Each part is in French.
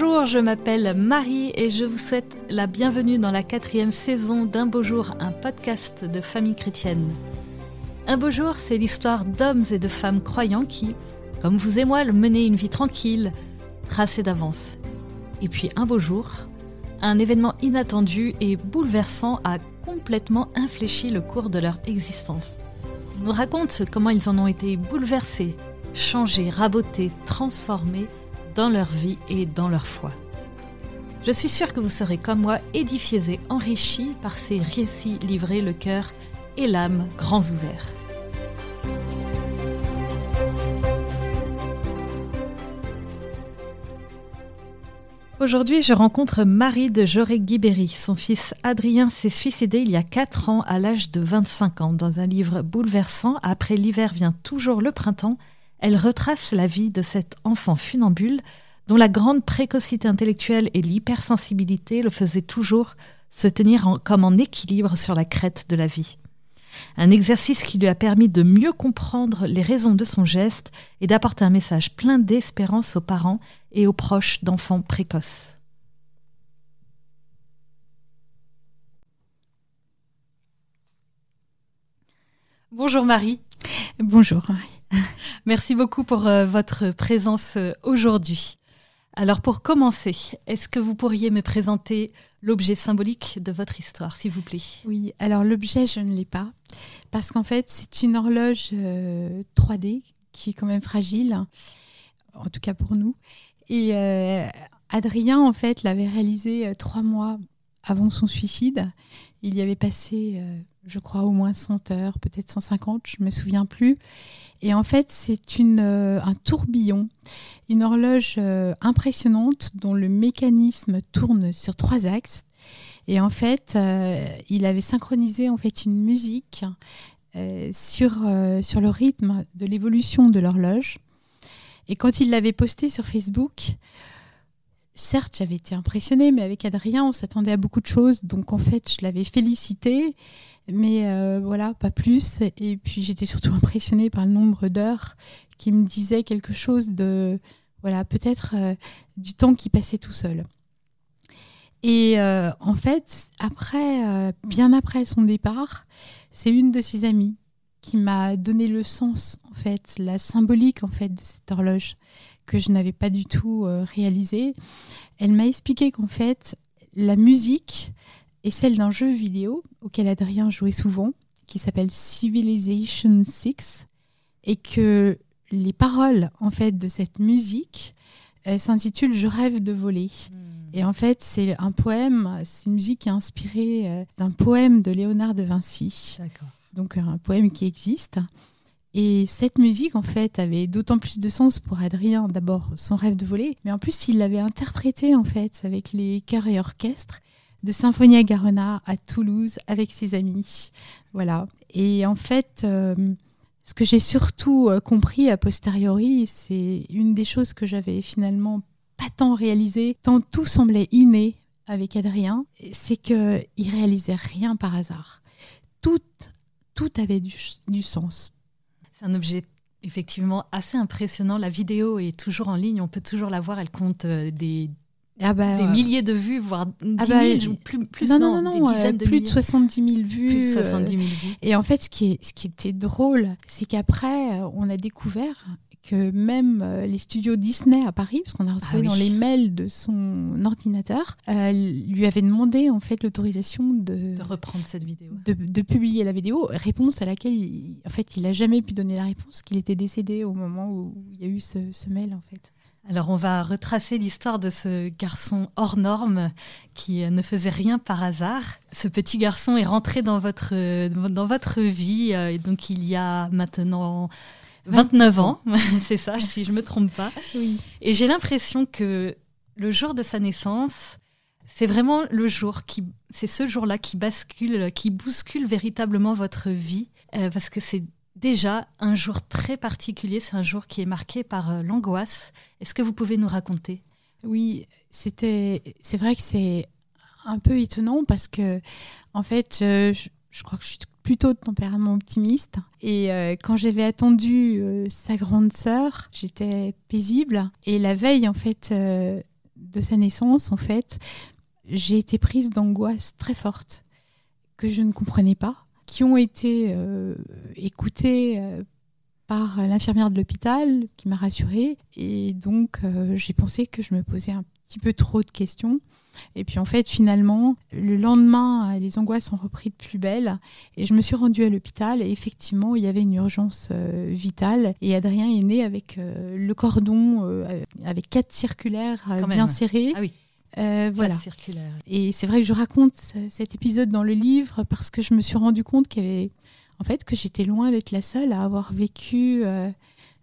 Bonjour, je m'appelle Marie et je vous souhaite la bienvenue dans la quatrième saison d'Un beau jour, un podcast de famille chrétienne. Un beau jour, c'est l'histoire d'hommes et de femmes croyants qui, comme vous et moi, menaient une vie tranquille, tracée d'avance. Et puis un beau jour, un événement inattendu et bouleversant a complètement infléchi le cours de leur existence. Ils nous racontent comment ils en ont été bouleversés, changés, rabotés, transformés dans leur vie et dans leur foi. Je suis sûre que vous serez comme moi édifiés et enrichis par ces récits livrés le cœur et l'âme grands ouverts. Aujourd'hui, je rencontre Marie de Joré-Guibéry. Son fils Adrien s'est suicidé il y a 4 ans à l'âge de 25 ans. Dans un livre bouleversant, Après l'hiver vient toujours le printemps, elle retrace la vie de cet enfant funambule dont la grande précocité intellectuelle et l'hypersensibilité le faisaient toujours se tenir comme en équilibre sur la crête de la vie. Un exercice qui lui a permis de mieux comprendre les raisons de son geste et d'apporter un message plein d'espérance aux parents et aux proches d'enfants précoces. Bonjour Marie. Bonjour Marie. Merci beaucoup pour euh, votre présence euh, aujourd'hui. Alors pour commencer, est-ce que vous pourriez me présenter l'objet symbolique de votre histoire, s'il vous plaît? Oui, alors l'objet, je ne l'ai pas, parce qu'en fait, c'est une horloge 3D euh, qui est quand même fragile, en tout cas pour nous. Et euh, Adrien, en fait, l'avait réalisée trois mois avant son suicide. Il y avait passé, je crois, au moins 100 heures, peut-être 150, je ne me souviens plus. Et en fait, c'est euh, un tourbillon, une horloge euh, impressionnante dont le mécanisme tourne sur trois axes. Et en fait, euh, il avait synchronisé en fait une musique sur, sur le rythme de l'évolution de l'horloge. Et quand il l'avait posté sur Facebook, certes, j'avais été impressionnée, mais avec Adrien, on s'attendait à beaucoup de choses. Donc, en fait, je l'avais félicité mais euh, voilà, pas plus. Et puis j'étais surtout impressionnée par le nombre d'heures qui me disaient quelque chose de, voilà, peut-être euh, du temps qui passait tout seul. Et euh, en fait, après, bien après son départ, c'est une de ses amies qui m'a donné le sens, en fait, la symbolique en fait de cette horloge que je n'avais pas du tout réalisée. Elle m'a expliqué qu'en fait, la musique, et celle d'un jeu vidéo auquel Adrien jouait souvent, qui s'appelle Civilization 6, et que les paroles en fait de cette musique s'intitulent Je rêve de voler. Hmm. Et en fait, c'est un poème, c'est une musique qui est inspirée euh, d'un poème de Léonard de Vinci. Donc un poème qui existe. Et cette musique, en fait, avait d'autant plus de sens pour Adrien, d'abord son rêve de voler, mais en plus, il l'avait interprété, en fait, avec les chœurs et orchestres de Symphonia Garona à Toulouse avec ses amis. Voilà. Et en fait, euh, ce que j'ai surtout euh, compris a posteriori, c'est une des choses que j'avais finalement pas tant réalisé, tant tout semblait inné avec Adrien, c'est qu'il réalisait rien par hasard. Tout, tout avait du sens. C'est un objet effectivement assez impressionnant. La vidéo est toujours en ligne, on peut toujours la voir, elle compte euh, des ah bah, des milliers de vues, voire 10 ah bah, plus, plus non, non, non, des dizaines de plus de 70 000 vues. Plus de 70 000 vues. Et en fait, ce qui, est, ce qui était drôle, c'est qu'après, on a découvert que même euh, les studios Disney à Paris, parce qu'on a retrouvé ah dans les mails de son ordinateur, euh, lui avaient demandé en fait l'autorisation de, de, reprendre cette vidéo, de, de, publier la vidéo, réponse à laquelle il, en fait il a jamais pu donner la réponse, qu'il était décédé au moment où il y a eu ce, ce mail en fait. Alors on va retracer l'histoire de ce garçon hors norme qui ne faisait rien par hasard. Ce petit garçon est rentré dans votre, dans votre vie, euh, et donc il y a maintenant 29 ans, c'est ça, si je ne me trompe pas. Et j'ai l'impression que le jour de sa naissance, c'est vraiment le jour qui, c'est ce jour-là qui bascule, qui bouscule véritablement votre vie, euh, parce que c'est déjà un jour très particulier. C'est un jour qui est marqué par euh, l'angoisse. Est-ce que vous pouvez nous raconter? Oui, c'était. C'est vrai que c'est un peu étonnant parce que, en fait, je, crois que je suis plutôt de tempérament optimiste. Et euh, quand j'avais attendu euh, sa grande sœur, j'étais paisible. Et la veille, en fait, de sa naissance, en fait, j'ai été prise d'angoisse très forte que je ne comprenais pas, qui ont été euh, écoutées euh, par l'infirmière de l'hôpital qui m'a rassurée. Et donc, euh, j'ai pensé que je me posais un petit peu trop de questions. Et puis en fait, finalement, le lendemain, les angoisses ont repris de plus belle et je me suis rendue à l'hôpital et effectivement, il y avait une urgence vitale et Adrien est né avec le cordon, avec quatre circulaires bien serrés. Ah oui. Euh, voilà. Et c'est vrai que je raconte cet épisode dans le livre parce que je me suis rendu compte qu'il avait, en fait, que j'étais loin d'être la seule à avoir vécu euh,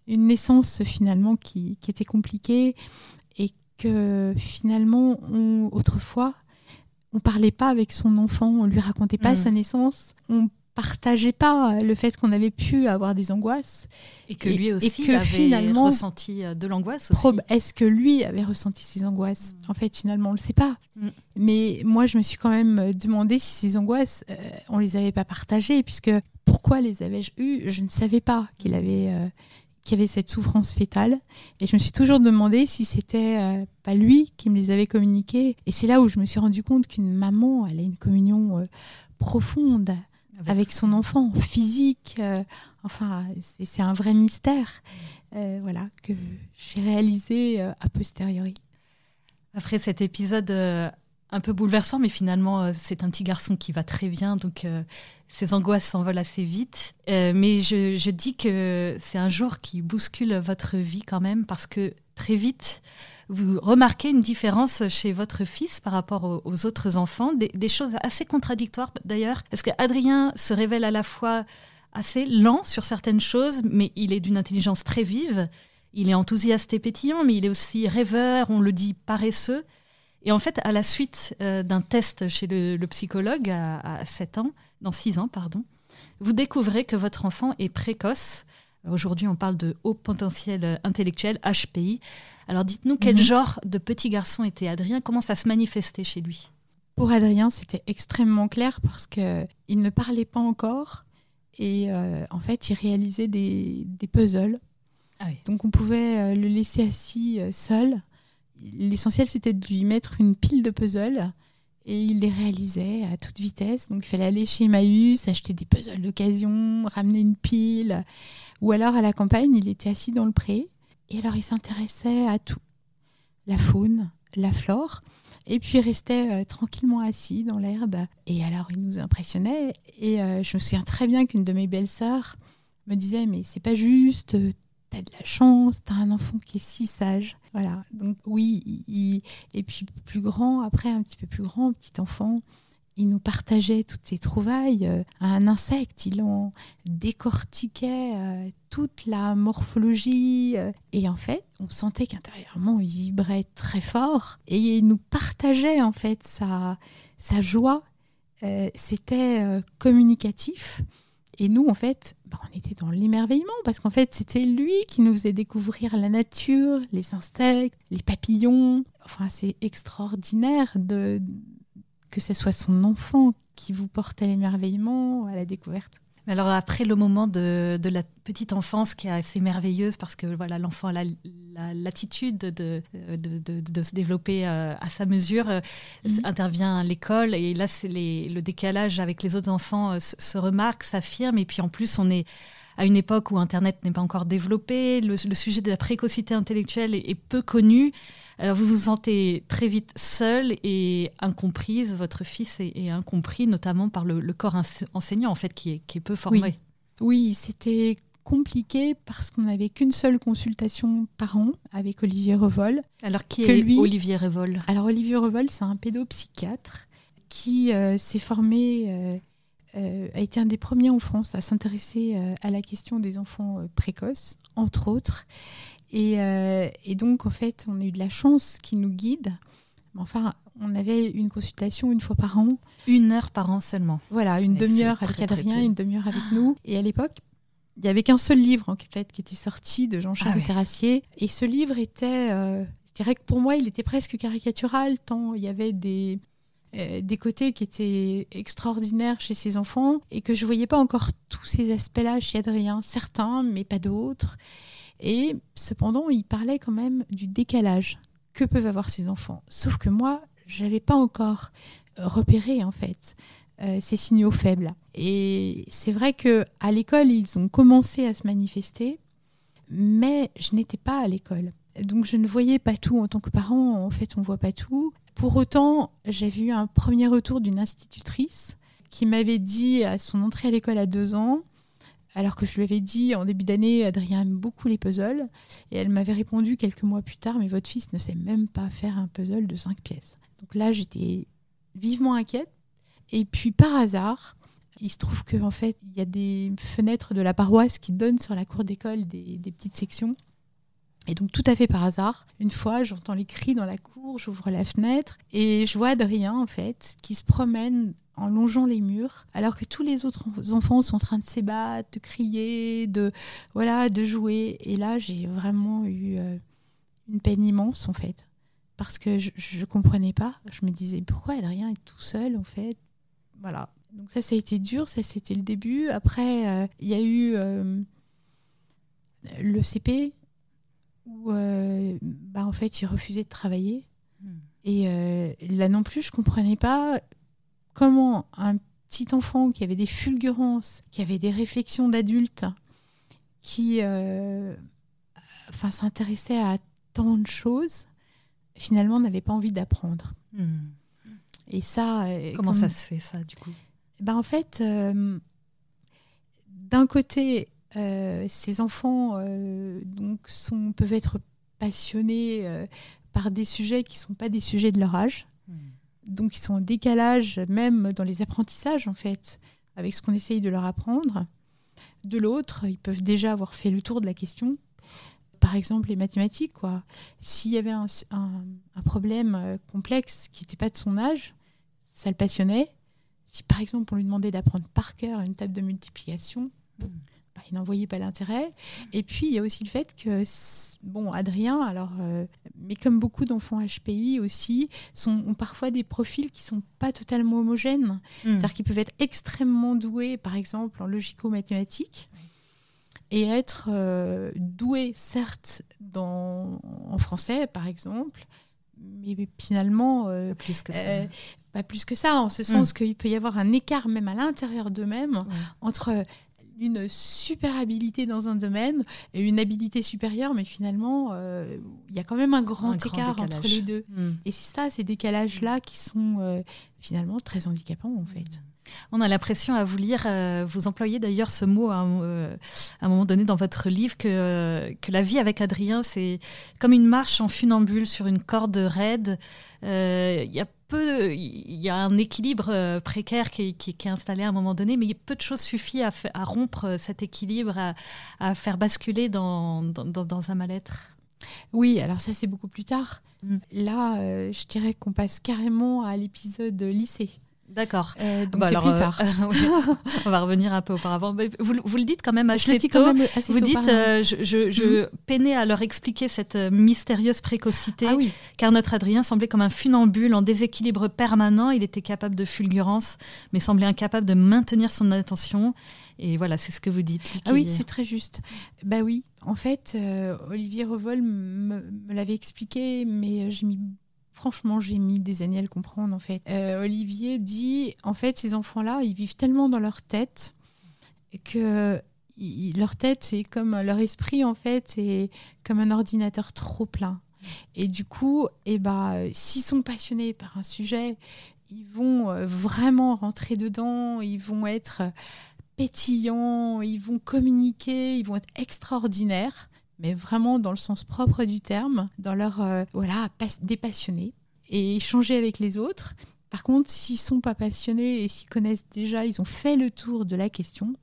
une naissance finalement qui, qui, était compliquée que finalement, on, autrefois, on parlait pas avec son enfant, on lui racontait pas mm. sa naissance, on partageait pas le fait qu'on avait pu avoir des angoisses et que lui aussi avait finalement, ressenti euh, de l'angoisse Est-ce que lui avait ressenti ces angoisses mm. En fait, finalement, on le sait pas. Mm. Mais moi, je me suis quand même demandé si ces angoisses, euh, on les avait pas partagées, puisque pourquoi les avais-je eues? Je ne savais pas qu'il avait euh, qu'il avait cette souffrance fétale, et je me suis toujours demandé si c'était pas lui qui me les avait communiquées. Et c'est là où je me suis rendu compte qu'une maman, elle a une communion profonde avec, son enfant physique. Euh, enfin, c'est un vrai mystère euh, voilà, que j'ai réalisé euh, a posteriori. Après cet épisode un peu bouleversant, mais finalement, c'est un petit garçon qui va très bien, donc ses angoisses s'envolent assez vite. mais je, dis que c'est un jour qui bouscule votre vie quand même, parce que très vite, vous remarquez une différence chez votre fils par rapport aux, autres enfants, des, choses assez contradictoires d'ailleurs, parce que Adrien se révèle à la fois assez lent sur certaines choses, mais il est d'une intelligence très vive. Il est enthousiaste et pétillant, mais il est aussi rêveur, on le dit paresseux. Et en fait, à la suite euh, d'un test chez le, psychologue à, à, 7 ans, dans 6 ans, pardon, vous découvrez que votre enfant est précoce Aujourd'hui, on parle de haut potentiel intellectuel, HPI. Alors dites-nous, quel mhm. genre de petit garçon était Adrien? Comment ça se manifestait chez lui? Pour Adrien, c'était extrêmement clair parce qu'il ne parlait pas encore et euh, en fait, il réalisait des, puzzles. Ah Donc on pouvait euh, le laisser assis euh, seul. L'essentiel, c'était de lui mettre une pile de puzzles et il les réalisait à toute vitesse. Donc il fallait aller chez Emmaüs, acheter des puzzles d'occasion, ramener une pile. Ou alors à la campagne, il était assis dans le pré. Et alors il s'intéressait à tout. La faune, la flore. Et puis il restait euh, tranquillement assis dans l'herbe. Et alors il nous impressionnait. Et euh, je me souviens très bien qu'une de mes belles-sœurs me disait Mais c'est pas juste, t'as de la chance, t'as un enfant qui est si sage. Voilà, donc oui, et puis plus grand, après un petit peu plus grand, petit enfant, il nous partageait toutes ses trouvailles. Euh, un insecte, il en décortiquait euh, toute la morphologie. Euh, et en fait, on sentait qu'intérieurement, il vibrait très fort. Et il nous partageait en fait sa, sa joie. C'était communicatif. Et nous, en fait, bah, on était dans l'émerveillement parce qu'en fait, c'était lui qui nous faisait découvrir la nature, les insectes, les papillons. Enfin, c'est extraordinaire que ce soit son enfant qui vous porte à l'émerveillement, à la découverte. Alors après le moment de, la petite enfance qui est assez merveilleuse parce que voilà l'enfant a l'attitude de, de, se développer euh, à sa mesure, euh, mhm. intervient l'école et là c'est le décalage avec les autres enfants euh, se, remarque, s'affirme et puis en plus on est à une époque où Internet n'est pas encore développé, le, sujet de la précocité intellectuelle est peu connu. Alors vous vous sentez très vite seule et incomprise. Votre fils est, incompris, notamment par le, corps enseignant, en fait, qui est, qui est peu formé. Oui, c'était compliqué parce qu'on n'avait qu'une seule consultation par an avec Olivier Revol. Alors qui est Olivier Revol Alors Olivier Revol, c'est un pédopsychiatre qui euh, s'est formé, euh, a été un des premiers en France à s'intéresser à la question des enfants précoces, entre autres. Euh, et, donc, en fait, on a eu de la chance qui nous guide. Enfin, on avait une consultation une fois par an. Une heure par an seulement. Voilà, une demi-heure avec Adrien, une demi-heure avec nous. Et à l'époque, il n'y avait qu'un seul livre en fait qui était sorti de Jean-Charles ah Terrassier. Et ce livre était, euh, je dirais que pour moi, il était presque caricatural, tant il y avait des, euh, des côtés qui étaient extraordinaires chez ses enfants et que je voyais pas encore tous ces aspects-là chez Adrien. Certains, mais pas d'autres. Et cependant, il parlait quand même du décalage que peuvent avoir ces enfants. Sauf que moi, j'avais pas encore repéré en fait ces signaux faibles. Et c'est vrai que à l'école, ils ont commencé à se manifester, mais je n'étais pas à l'école. Donc je ne voyais pas tout en tant que parent. En fait, on voit pas tout. Pour autant, j'ai eu un premier retour d'une institutrice qui m'avait dit à son entrée à l'école à deux ans, alors que je lui avais dit en début d'année, Adrien aime beaucoup les puzzles, et elle m'avait répondu quelques mois plus tard, mais votre fils ne sait même pas faire un puzzle de cinq pièces. Donc là, j'étais vivement inquiète. Et puis par hasard, il se trouve qu'en fait, il y a des fenêtres de la paroisse qui donnent sur la cour d'école des petites sections. Et donc tout à fait par hasard, une fois, j'entends les cris dans la cour, j'ouvre la fenêtre et je vois Adrien en fait qui se promène en longeant les murs, alors que tous les autres enfants sont en train de s'ébattre, de crier, de voilà, de jouer. Et là, j'ai vraiment eu euh, une peine immense en fait, parce que je, ne comprenais pas. Je me disais pourquoi Adrien est tout seul en fait? Voilà. Donc ça, ça a été dur. Ça, c'était le début. Après, euh, il y a eu euh, le CP où bah, en fait il refusait de travailler. Hmm. Et là non plus, je comprenais pas comment un petit enfant qui avait des fulgurances, qui avait des réflexions d'adulte, qui euh, enfin, s'intéressait à tant de choses, finalement n'avait pas envie d'apprendre. Hmm. Et ça. Euh, comment ça se fait, ça, du coup? Ben, En fait, euh, d'un côté, ces enfants donc, sont, peuvent être passionnés par des sujets qui ne sont pas des sujets de leur âge. Hmm donc ils sont en décalage même dans les apprentissages en fait avec ce qu'on essaye de leur apprendre. De l'autre, ils peuvent déjà avoir fait le tour de la question. Par exemple, les mathématiques, quoi. S'il y avait un, problème euh, complexe qui n'était pas de son âge, ça le passionnait. Si par exemple on lui demandait d'apprendre par cœur une table de multiplication, hmm. Bah, il n'en voyait pas l'intérêt. Et puis il y a aussi le fait que, bon, Adrien, alors euh, mais comme beaucoup d'enfants HPI aussi, sont, ont parfois des profils qui sont pas totalement homogènes. Hmm. C'est-à-dire qu'ils peuvent être extrêmement doués, par exemple, en logico-mathématiques, et être euh, doués, certes, dans, en français, par exemple, mais finalement... Euh, plus que ça. Euh, pas plus que ça, en ce sens hmm. qu'il peut y avoir un écart même à l'intérieur d'eux-mêmes entre une super habilité dans un domaine et une habilité supérieure, mais finalement, euh, il y a quand même un grand écart entre les deux. Hmm. Et c'est ça, ces décalages-là qui sont euh, finalement très handicapants, en fait. On a l'impression à vous lire, euh, vous employez d'ailleurs ce mot à, un moment donné dans votre livre, que, que la vie avec Adrien, c'est comme une marche en funambule sur une corde raide. Il y a peu, il y a un équilibre euh, précaire qui, est installé à un moment donné, mais peu de choses suffisent à, rompre euh, cet équilibre, à, faire basculer dans, dans, un mal-être. Oui, alors ça c'est beaucoup plus tard. Mm. Là, euh, je dirais qu'on passe carrément à l'épisode lycée. D'accord. Euh, bah plus euh, on va revenir un peu auparavant. Vous, vous, le dites quand même assez tôt. Quand même assez vous dites, euh, je, je, je mhm. peinais à leur expliquer cette mystérieuse précocité, ah car notre Adrien semblait comme un funambule en déséquilibre permanent. Il était capable de fulgurance, mais semblait incapable de maintenir son attention. Et voilà, c'est ce que vous dites. Ah oui, c'est très juste. Bah oui, en fait, Olivier Revol me, me l'avait expliqué, mais j'ai mis Franchement, j'ai mis des années à le comprendre en fait. Euh, Olivier dit, en fait, ces enfants-là, ils vivent tellement dans leur tête que leur tête, c'est comme leur esprit en fait, c'est comme un ordinateur trop plein. Et du coup, eh ben, s'ils sont passionnés par un sujet, ils vont euh, vraiment rentrer dedans, ils vont être pétillants, ils vont communiquer, ils vont être extraordinaires mais vraiment dans le sens propre du terme, dans leur euh, voilà dépassionner et échanger avec les autres. Par contre, s'ils sont pas passionnés et s'ils connaissent déjà, ils ont fait le tour de la question,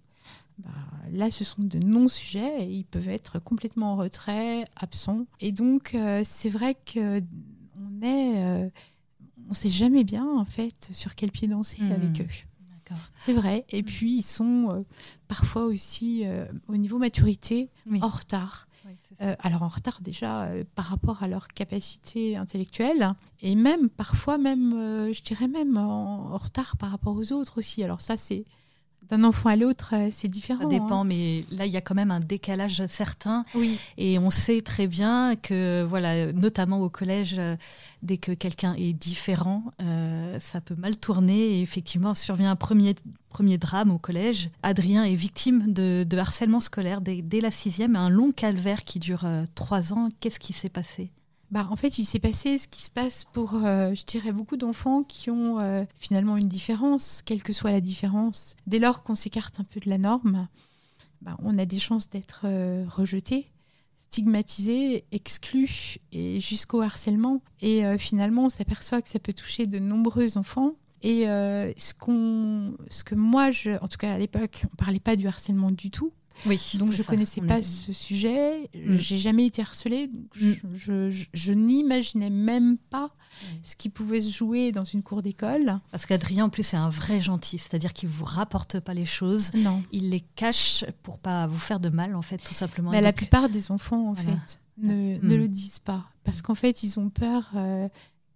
bah, là, ce sont de non-sujets et ils peuvent être complètement en retrait, absents. Et donc, euh, c'est vrai que on est, euh, on sait jamais bien en fait sur quel pied danser hmm. avec eux. C'est vrai. Et puis, ils sont parfois aussi, au niveau maturité, en retard. Euh, alors en retard déjà euh, par rapport à leur capacité intellectuelle et même parfois même, euh, je dirais même en, retard par rapport aux autres aussi. Alors ça c'est d'un enfant à l'autre, euh, c'est différent. Ça dépend, hein. mais là, il y a quand même un décalage certain. Oui. Et on sait très bien que, voilà, notamment au collège, euh, dès que quelqu'un est différent, euh, ça peut mal tourner. Et effectivement, survient un premier, premier drame au collège. Adrien est victime de, harcèlement scolaire dès, dès, la sixième, un long calvaire qui dure trois ans. Qu'est-ce qui s'est passé? Bah, en fait, il s'est passé ce qui se passe pour, euh, je dirais, beaucoup d'enfants qui ont euh, finalement une différence, quelle que soit la différence. Dès lors qu'on s'écarte un peu de la norme, bah, on a des chances d'être euh, rejeté, stigmatisé, exclu, et jusqu'au harcèlement. Et finalement, on s'aperçoit que ça peut toucher de nombreux enfants. Et ce, ce que moi, je, en tout cas à l'époque, on ne parlait pas du harcèlement du tout. Oui, donc je ne connaissais pas ce sujet, mm. j'ai jamais été harcelée, mm. je, n'imaginais même pas mm. ce qui pouvait se jouer dans une cour d'école. Parce qu'Adrien, en plus, c'est un vrai gentil, c'est-à-dire qu'il vous rapporte pas les choses, non. il les cache pour pas vous faire de mal, en fait, tout simplement. Mais La plupart des enfants, en fait, ne, ne, le disent pas, parce qu'en fait, ils ont peur euh,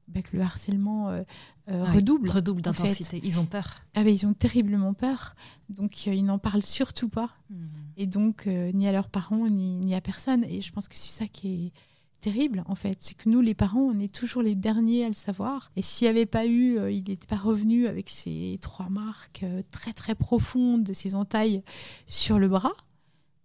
bah, que le harcèlement euh, euh, redouble. Redouble d'intensité. Ils ont peur. Ah bah, ils ont terriblement peur. Donc, euh, ils n'en parlent surtout pas. Hmm. Et donc, ni à leurs parents, ni, ni, à personne. Et je pense que c'est ça qui est terrible, en fait. C'est que nous, les parents, on est toujours les derniers à le savoir. Et s'il n'y avait pas eu, il n'était pas revenu avec ces trois marques très, très profondes de ses entailles sur le bras.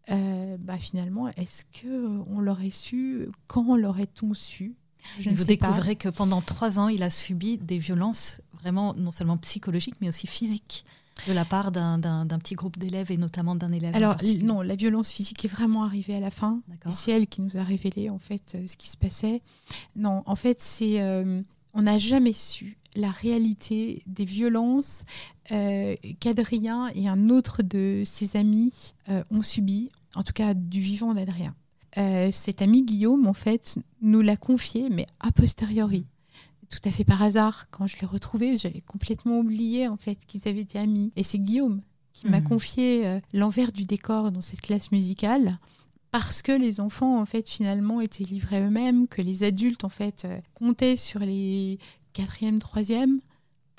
bah finalement, est-ce que on l'aurait su? Quand l'aurait-on su? Vous découvrez que pendant trois ans, il a subi des violences vraiment non seulement psychologiques, mais aussi physiques de la part d'un petit groupe d'élèves et notamment d'un élève. Alors non, la violence physique est vraiment arrivée à la fin. C'est elle qui nous a révélé en fait euh, ce qui se passait. Non, en fait, c'est euh, on n'a jamais su la réalité des violences euh, qu'Adrien et un autre de ses amis ont subi, en tout cas du vivant d'Adrien. Euh, cet ami Guillaume, en fait, nous l'a confié, mais a posteriori. Tout à fait par hasard, quand je l'ai retrouvé, j'avais complètement oublié en fait qu'ils avaient été amis. Et c'est Guillaume qui m'a mhm. confié euh, l'envers du décor dans cette classe musicale parce que les enfants en fait finalement étaient livrés eux-mêmes, que les adultes en fait euh, comptaient sur les quatrième, troisième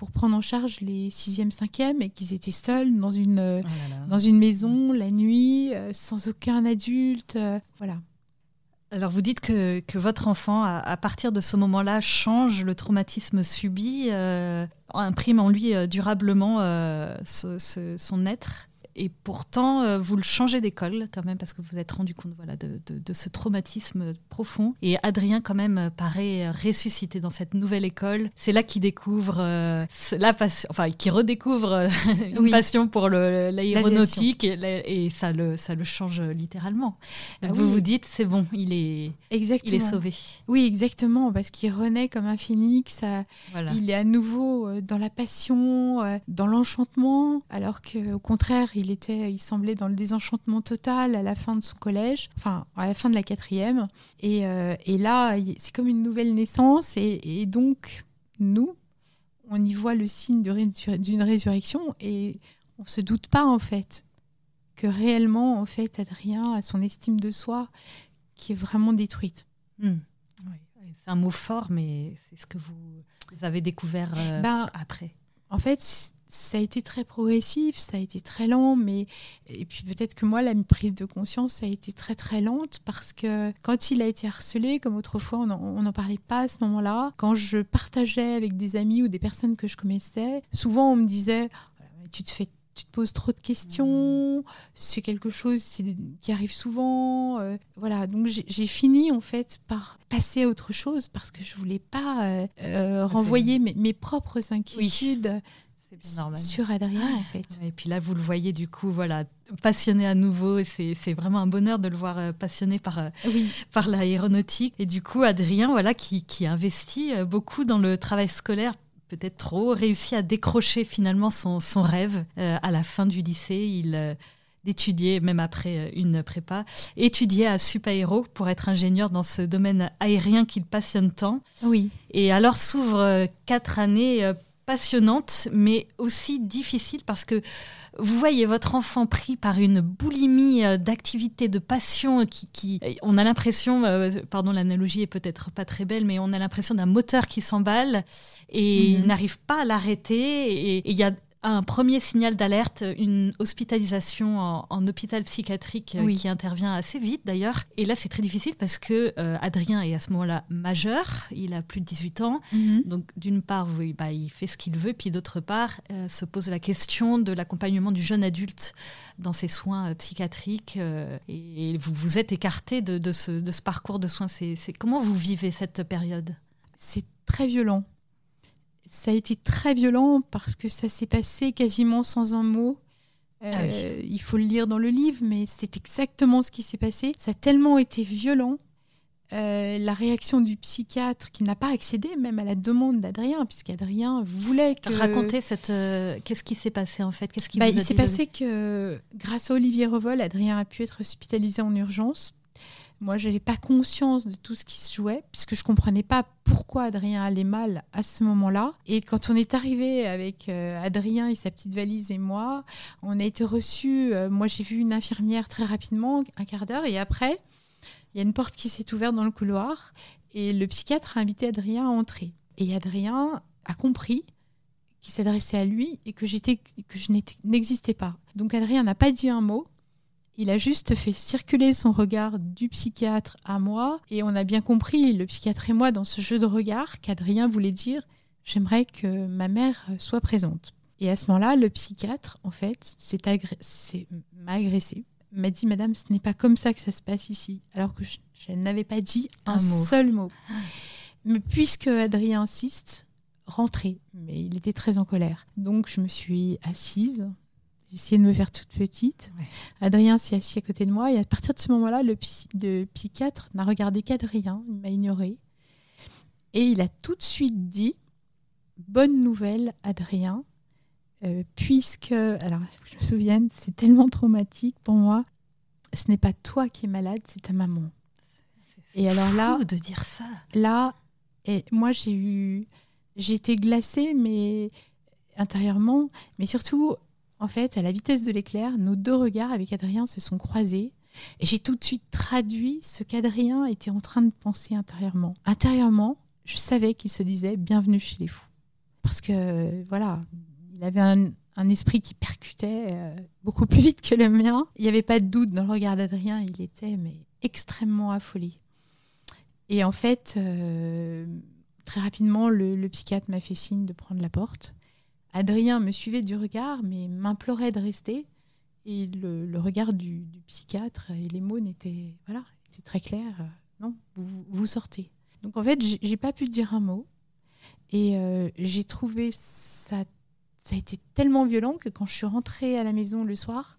pour prendre en charge les sixième, cinquième et qu'ils étaient seuls dans une, oh dans une maison la nuit, euh, sans aucun adulte. Euh, voilà. Alors vous dites que, que votre enfant, à, partir de ce moment-là, change le traumatisme subi, euh, imprime en lui durablement son être et pourtant, euh, vous le changez d'école quand même parce que vous vous êtes rendu compte voilà, de, de, ce traumatisme profond. Et Adrien, quand même, paraît ressuscité dans cette nouvelle école. C'est là qu'il découvre euh, la passion, enfin, qui redécouvre euh, une passion pour l'aéronautique et, et, ça, le, ça le change littéralement. Ah vous vous dites, c'est bon, il est, il est sauvé. Oui, exactement, parce qu'il renaît comme un phénix. Il est à nouveau dans la passion, dans l'enchantement, alors qu'au contraire, il était, il semblait dans le désenchantement total à la fin de son collège, enfin à la fin de la quatrième. Et, euh, et là, c'est comme une nouvelle naissance. Et, donc, nous, on y voit le signe d'une résurrection et on se doute pas en fait que réellement, en fait, Adrien a son estime de soi qui est vraiment détruite. Hmm. C'est un mot fort, mais c'est ce que vous, avez découvert euh, ben, après. En fait, ça a été très progressif, ça a été très lent, mais et puis peut-être que moi la prise de conscience ça a été très très lente parce que quand il a été harcelé, comme autrefois on n'en parlait pas à ce moment-là, quand je partageais avec des amis ou des personnes que je connaissais, souvent on me disait tu te fais tu te poses trop de questions, c'est quelque chose qui arrive souvent. Euh, voilà, donc j'ai fini en fait par passer à autre chose parce que je voulais pas euh, euh, renvoyer mes, mes, propres inquiétudes sur Adrien en fait. Et puis là, vous le voyez du coup, voilà, passionné à nouveau. C'est vraiment un bonheur de le voir passionné par, euh, par l'aéronautique. Et du coup, Adrien, voilà, qui, qui investit beaucoup dans le travail scolaire peut-être trop, réussit à décrocher finalement son, son rêve à la fin du lycée. Il d'étudier, même après une prépa, étudier à Supaéro pour être ingénieur dans ce domaine aérien qu'il passionne tant. Oui. Et alors s'ouvrent quatre années passionnante, mais aussi difficile parce que vous voyez votre enfant pris par une boulimie euh, d'activité, de passion qui, on a l'impression, euh, pardon, l'analogie est peut-être pas très belle, mais on a l'impression d'un moteur qui s'emballe et il mhm. n'arrive pas à l'arrêter. Et il y a un premier signal d'alerte, une hospitalisation en, hôpital psychiatrique euh, qui intervient assez vite d'ailleurs. Et là, c'est très difficile parce que euh, Adrien est à ce moment-là majeur, il a plus de 18 ans. Mhm. Donc, d'une part, oui, bah, il fait ce qu'il veut, puis d'autre part, euh, se pose la question de l'accompagnement du jeune adulte dans ses soins psychiatriques. et vous vous êtes écarté de, de, ce, de ce parcours de soins. C'est comment vous vivez cette période? C'est très violent ça a été très violent parce que ça s'est passé quasiment sans un mot. Ah euh, il faut le lire dans le livre, mais c'est exactement ce qui s'est passé. Ça a tellement été violent. Euh, la réaction du psychiatre qui n'a pas accédé même à la demande d'Adrien, puisqu'Adrien voulait que... Racontez cette... Euh, qu'est-ce qui s'est passé en fait? Qu'est-ce qui bah, Il s'est passé que grâce à Olivier Revol, Adrien a pu être hospitalisé en urgence moi, je n'avais pas conscience de tout ce qui se jouait, puisque je ne comprenais pas pourquoi Adrien allait mal à ce moment-là. Et quand on est arrivé avec euh, Adrien et sa petite valise et moi, on a été reçus. Euh, moi, j'ai vu une infirmière très rapidement, un quart d'heure, et après, il y a une porte qui s'est ouverte dans le couloir, et le psychiatre a invité Adrien à entrer. Et Adrien a compris qu'il s'adressait à lui et que, que je n'existais pas. Donc Adrien n'a pas dit un mot. Il a juste fait circuler son regard du psychiatre à moi et on a bien compris, le psychiatre et moi, dans ce jeu de regard, qu'Adrien voulait dire j'aimerais que ma mère soit présente. Et à ce moment-là, le psychiatre, en fait, m'a agressé, m'a dit Madame, ce n'est pas comme ça que ça se passe ici, alors que je, n'avais pas dit un, seul mot. Mais puisque Adrien insiste, rentrez. Mais il était très en colère. Donc je me suis assise, j'ai essayé de me faire toute petite. Adrien s'est assis à côté de moi et à partir de ce moment-là, le, psychiatre n'a regardé qu'Adrien, il m'a ignoré. Et il a tout de suite dit Bonne nouvelle, Adrien, euh, puisque, alors je me souviens, c'est tellement traumatique pour moi, ce n'est pas toi qui es malade, c'est ta maman. et alors là, de dire ça. Là, et moi j'ai eu, j'ai été glacée, mais intérieurement, mais surtout en fait, à la vitesse de l'éclair, nos deux regards avec Adrien se sont croisés. Et j'ai tout de suite traduit ce qu'Adrien était en train de penser intérieurement. Intérieurement, je savais qu'il se disait bienvenue chez les fous. Parce que, voilà, il avait un, esprit qui percutait euh, beaucoup plus vite que le mien. Il n'y avait pas de doute dans le regard d'Adrien, il était mais extrêmement affolé. Et en fait, euh, très rapidement, le psychiatre m'a fait signe de prendre la porte. Adrien me suivait du regard, mais m'implorait de rester. Et le, regard du, psychiatre et les mots n'étaient voilà, étaient très clairs. Non, vous, sortez. Donc en fait, j'ai pas pu dire un mot. Et euh, j'ai trouvé ça, ça a été tellement violent que quand je suis rentrée à la maison le soir,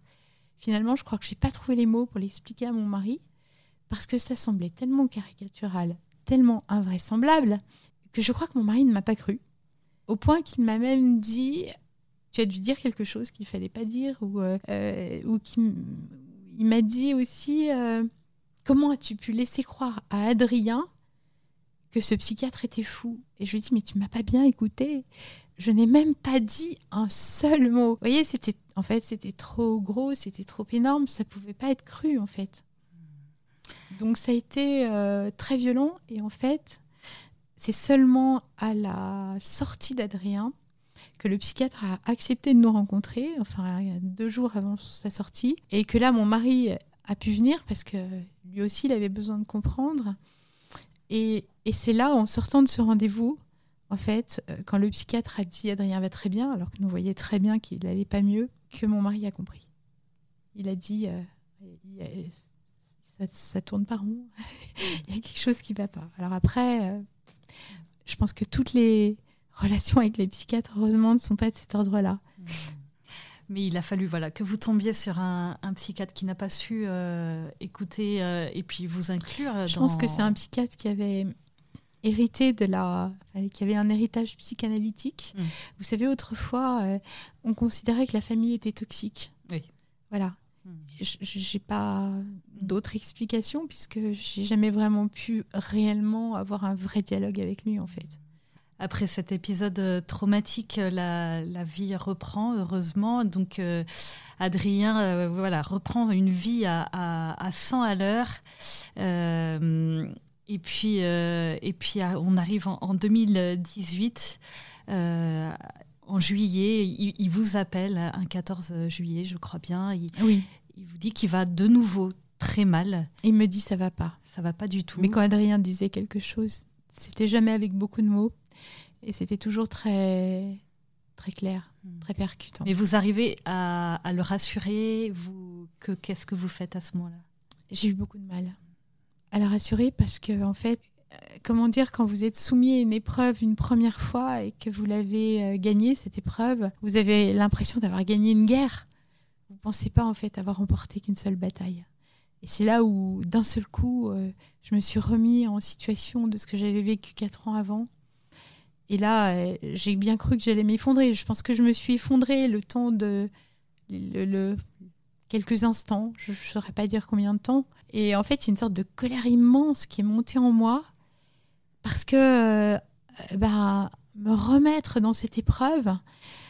finalement, je crois que j'ai pas trouvé les mots pour l'expliquer à mon mari parce que ça semblait tellement caricatural, tellement invraisemblable que je crois que mon mari ne m'a pas cru au point qu'il m'a même dit tu as dû dire quelque chose qu'il fallait pas dire ou euh, euh, ou il m'a dit aussi euh, comment as-tu pu laisser croire à Adrien que ce psychiatre était fou? Et je lui dis mais tu m'as pas bien écouté. Je n'ai même pas dit un seul mot. Vous voyez c'était en fait c'était trop gros c'était trop énorme ça pouvait pas être cru en fait. Donc ça a été très violent et en fait c'est seulement à la sortie d'Adrien que le psychiatre a accepté de nous rencontrer, enfin deux jours avant sa sortie, et que là mon mari a pu venir parce que lui aussi il avait besoin de comprendre. Et, c'est là, en sortant de ce rendez-vous, en fait, euh, quand le psychiatre a dit Adrien va très bien, alors que nous voyait très bien qu'il n'allait pas mieux, que mon mari a compris. Il a dit euh, ça, ça, tourne pas rond, il y a quelque chose qui ne va pas. Alors après, euh, je pense que toutes les relations avec les psychiatres, heureusement, ne sont pas de cet ordre-là. Mmh. Mais il a fallu voilà, que vous tombiez sur un, psychiatre qui n'a pas su euh, écouter euh, et puis vous inclure. Je pense que c'est un psychiatre qui avait hérité de la. qui avait un héritage psychanalytique. Mmh. Vous savez, autrefois, euh, on considérait que la famille était toxique. Oui. Voilà. Je n'ai pas d'autres explications puisque j'ai jamais vraiment pu réellement avoir un vrai dialogue avec lui en fait. Après cet épisode euh, traumatique, euh, la, vie reprend heureusement. Donc euh, Adrien voilà, reprend une vie à, à, 100 à l'heure. et puis, et puis on arrive en, en 2018. En juillet, il, vous appelle un 14 juillet, je crois bien. Il, oui. Il vous dit qu'il va de nouveau très mal. Il me dit ça va pas. Ça va pas du tout. Mais quand Adrien disait quelque chose, c'était jamais avec beaucoup de mots et c'était toujours très très clair, hmm. très percutant. Mais vous arrivez à, le rassurer vous que qu'est-ce que vous faites à ce moment-là? J'ai eu beaucoup de mal à le rassurer parce que en fait comment dire, quand vous êtes soumis à une épreuve une première fois et que vous l'avez euh, gagnée, cette épreuve, vous avez l'impression d'avoir gagné une guerre. Vous ne pensez pas en fait avoir remporté qu'une seule bataille. Et c'est là où, d'un seul coup, euh, je me suis remis en situation de ce que j'avais vécu quatre ans avant. Et là, euh, j'ai bien cru que j'allais m'effondrer. Je pense que je me suis effondrée le temps de le, quelques instants. Je ne saurais pas dire combien de temps. Et en fait, a une sorte de colère immense qui est montée en moi parce que euh, bah, me remettre dans cette épreuve,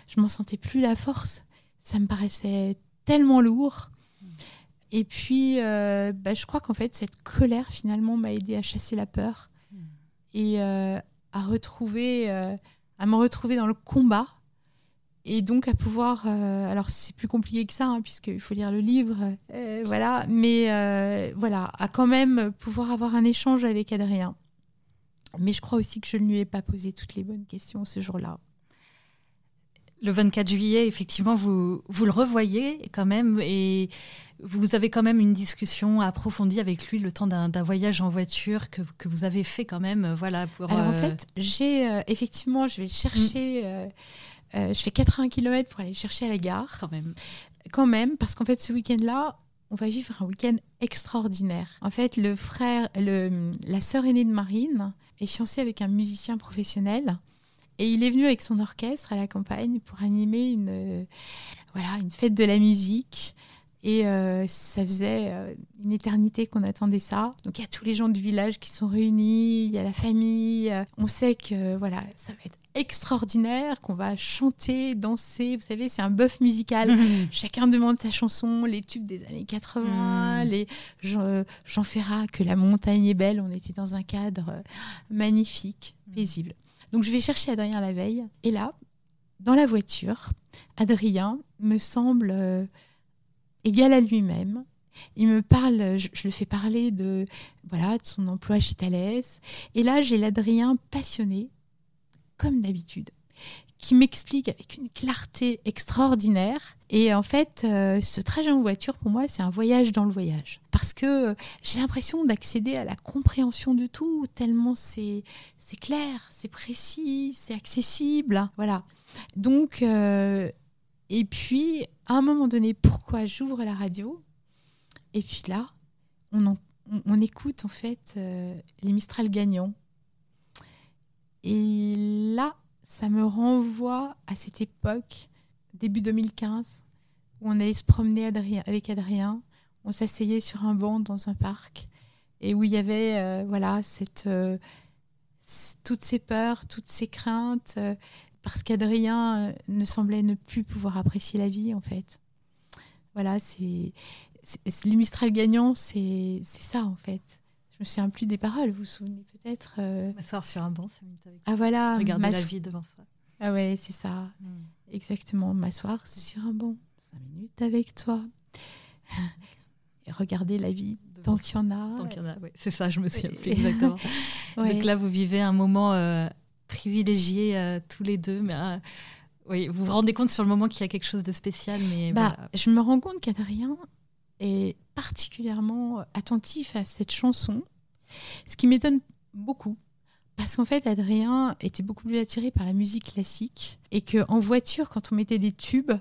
je m'en sentais plus la force. Ça me paraissait tellement lourd. Et puis, euh, bah, je crois qu'en fait, cette colère, finalement, m'a aidé à chasser la peur hmm. et euh, à retrouver, euh, à me retrouver dans le combat. Et donc à pouvoir, alors c'est plus compliqué que ça, hein, puisqu'il faut lire le livre, voilà, mais voilà, à quand même pouvoir avoir un échange avec Adrien. Mais je crois aussi que je ne lui ai pas posé toutes les bonnes questions ce jour-là le 24 juillet, effectivement, vous, vous le revoyez quand même et vous avez quand même une discussion approfondie avec lui le temps d'un voyage en voiture que, que, vous avez fait quand même. Euh, voilà, pour, Alors en euh, fait, j'ai euh, effectivement, je vais chercher. je fais 80 km pour aller chercher à la gare. Quand même. Quand même, parce qu'en fait, ce week-end-là, on va vivre un week-end extraordinaire. En fait, le frère, la sœur aînée de Marine est fiancée avec un musicien professionnel. Et il est venu avec son orchestre à la campagne pour animer une, voilà, une fête de la musique. Et euh, ça faisait euh, une éternité qu'on attendait ça. Donc il y a tous les gens du village qui sont réunis, il y a la famille. On sait que voilà, ça va être extraordinaire, qu'on va chanter, danser. Vous savez, c'est un bœuf musical. Chacun demande sa chanson, les tubes des années 80, mmh. les Jean, Jean Ferrat, que la montagne est belle. On était dans un cadre magnifique, mmh. paisible. Donc je vais chercher Adrien la veille. Et là, dans la voiture, Adrien me semble euh, égal à lui-même. Il me parle, je, le fais parler de, voilà, de son emploi chez Thalès. Et là, j'ai l'Adrien passionné, comme d'habitude, qui m'explique avec une clarté extraordinaire. Et en fait, euh, ce trajet en voiture, pour moi, c'est un voyage dans le voyage. Parce que j'ai l'impression d'accéder à la compréhension de tout, tellement c'est clair, c'est précis, c'est accessible. Voilà. Donc, euh, et puis, à un moment donné, pourquoi j'ouvre la radio? Et puis là, on, on, écoute en fait euh, les Mistral gagnants. Et là, ça me renvoie à cette époque, début 2015, où on allait se promener avec Adrien, on s'asseyait sur un banc dans un parc, et où il y avait euh, voilà euh, toutes ces peurs, toutes ces craintes, euh, parce qu'Adrien ne semblait ne plus pouvoir apprécier la vie, en fait. Voilà, c'est gagnants, c'est ça, en fait. Je me souviens plus des paroles, vous vous souvenez peut-être euh... M'asseoir sur un banc, 5 minutes avec Ah voilà. Regarder la vie devant soi. Ah ouais, c'est ça. Hmm. Exactement. M'asseoir sur un banc, 5 minutes avec toi. Et regarder la vie tant qu'il y en a. Tant qu'il y en a, oui. C'est ça, je me souviens plus exactement. Donc là, vous vivez un moment euh, privilégié euh, tous les deux, mais euh, oui, vous vous rendez compte sur le moment qu'il y a quelque chose de spécial, mais bah, je me rends compte qu'Adrien est particulièrement attentif à cette chanson, ce qui m'étonne beaucoup. Parce qu'en fait, Adrien était beaucoup plus attiré par la musique classique et qu'en voiture, quand on mettait des tubes,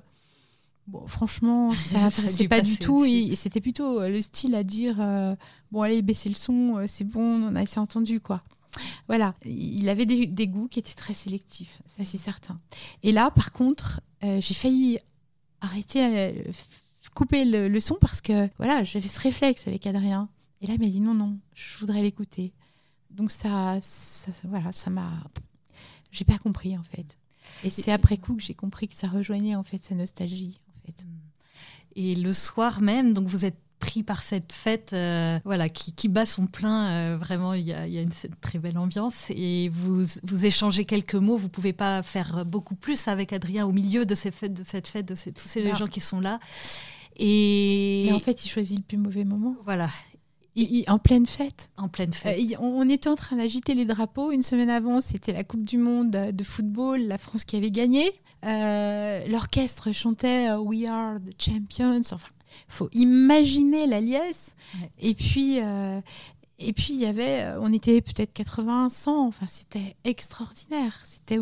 bon, franchement, ça n'intéressait pas du tout. Et, c'était plutôt euh, le style à dire euh, bon, allez, baissez le son, euh, c'est bon, on a assez entendu, quoi. Voilà, il avait des, goûts qui étaient très sélectifs, ça c'est certain. Et là, par contre, j'ai failli arrêter couper le, son parce que voilà, j'avais ce réflexe avec Adrien. Et là, il m'a dit non, non, je voudrais l'écouter. Donc ça, ça, voilà, ça m'a, j'ai pas compris en fait. Et c'est après coup que j'ai compris que ça rejoignait en fait sa nostalgie en fait. Et le soir même, donc vous êtes pris par cette fête, voilà, qui, bat son plein. vraiment, il y a, une, très belle ambiance et vous vous échangez quelques mots. Vous pouvez pas faire beaucoup plus avec Adrien au milieu de, ces fêtes, de cette fête, de tous ces gens qui sont là. Et Mais en fait, il choisit le plus mauvais moment. Voilà. En pleine fête. En pleine fête. Euh, on était en train d'agiter les drapeaux. Une semaine avant, c'était la Coupe du Monde de football, la France qui avait gagné. Euh, l'orchestre chantait euh, We are the champions. Enfin, faut imaginer la liesse. Et puis, et puis il y avait, on était peut-être 80, 100. Enfin, c'était extraordinaire. C'était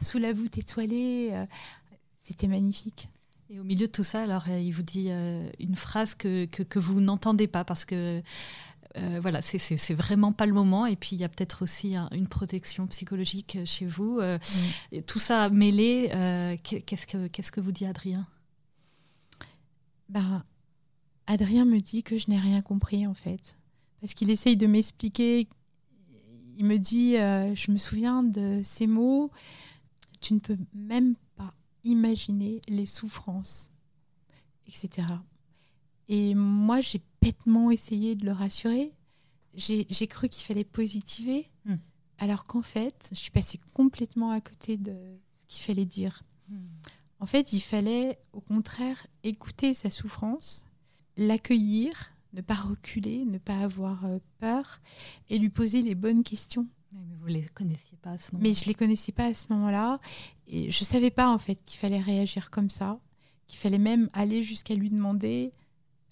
sous la voûte étoilée. c'était magnifique. Et au milieu de tout ça, alors, euh, il vous dit euh, une phrase que, que, vous n'entendez pas parce que euh, voilà, c'est vraiment pas le moment. Et puis, il y a peut-être aussi une protection psychologique chez vous. Mm. Tout ça mêlé, qu'est-ce que qu'est-ce que vous dit Adrien? Bah, Adrien me dit que je n'ai rien compris, en fait. Parce qu'il essaye de m'expliquer. Il me dit, je me souviens de ces mots, tu ne peux même imaginer les souffrances, etc. Et moi, j'ai bêtement essayé de le rassurer. J'ai cru qu'il fallait positiver, hmm. alors qu'en fait, je suis passée complètement à côté de ce qu'il fallait dire. Hmm. En fait, il fallait au contraire écouter sa souffrance, l'accueillir, ne pas reculer, ne pas avoir euh, peur et lui poser les bonnes questions. Mais vous les connaissiez pas à ce moment. Mais je les connaissais pas à ce moment-là, et je savais pas en fait qu'il fallait réagir comme ça, qu'il fallait même aller jusqu'à lui demander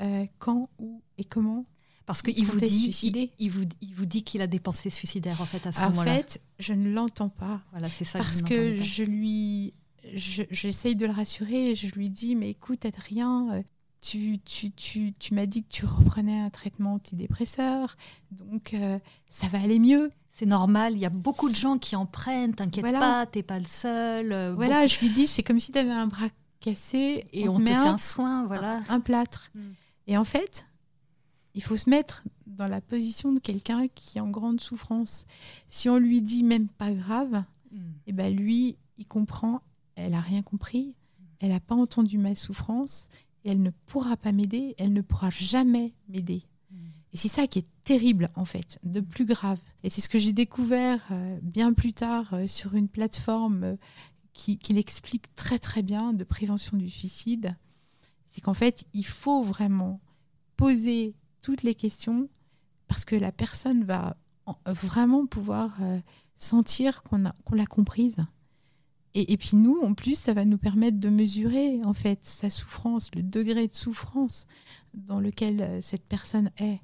euh, quand, où et comment. Parce qu'il vous dit, il, vous, il vous dit qu'il a des pensées suicidaires en fait à ce moment-là. En fait, je ne l'entends pas. Voilà, c'est ça. Parce que, je lui, j'essaye de le rassurer et je lui dis, mais écoute, Adrien, euh, tu, tu, tu, tu m'as dit que tu reprenais un traitement antidépresseur, donc euh, ça va aller mieux. C'est normal, il y a beaucoup de gens qui en prennent, t'inquiète voilà. pas, t'es pas le seul. Euh, voilà, je lui dis, c'est comme si tu avais un bras cassé et on, te, fait un, soin, voilà. Un, plâtre. Mm. Et en fait, il faut se mettre dans la position de quelqu'un qui est en grande souffrance. Si on lui dit même pas grave, mm. et eh ben lui, il comprend, elle a rien compris, elle n'a pas entendu ma souffrance et elle ne pourra pas m'aider, elle ne pourra jamais m'aider. Et c'est ça qui est terrible, en fait, de plus grave. Et c'est ce que j'ai découvert euh, bien plus tard euh, sur une plateforme euh, qui, l'explique très très bien de prévention du suicide. C'est qu'en fait, il faut vraiment poser toutes les questions parce que la personne va vraiment pouvoir sentir qu'on l'a comprise. Et, puis nous, en plus, ça va nous permettre de mesurer en fait sa souffrance, le degré de souffrance dans lequel cette personne est.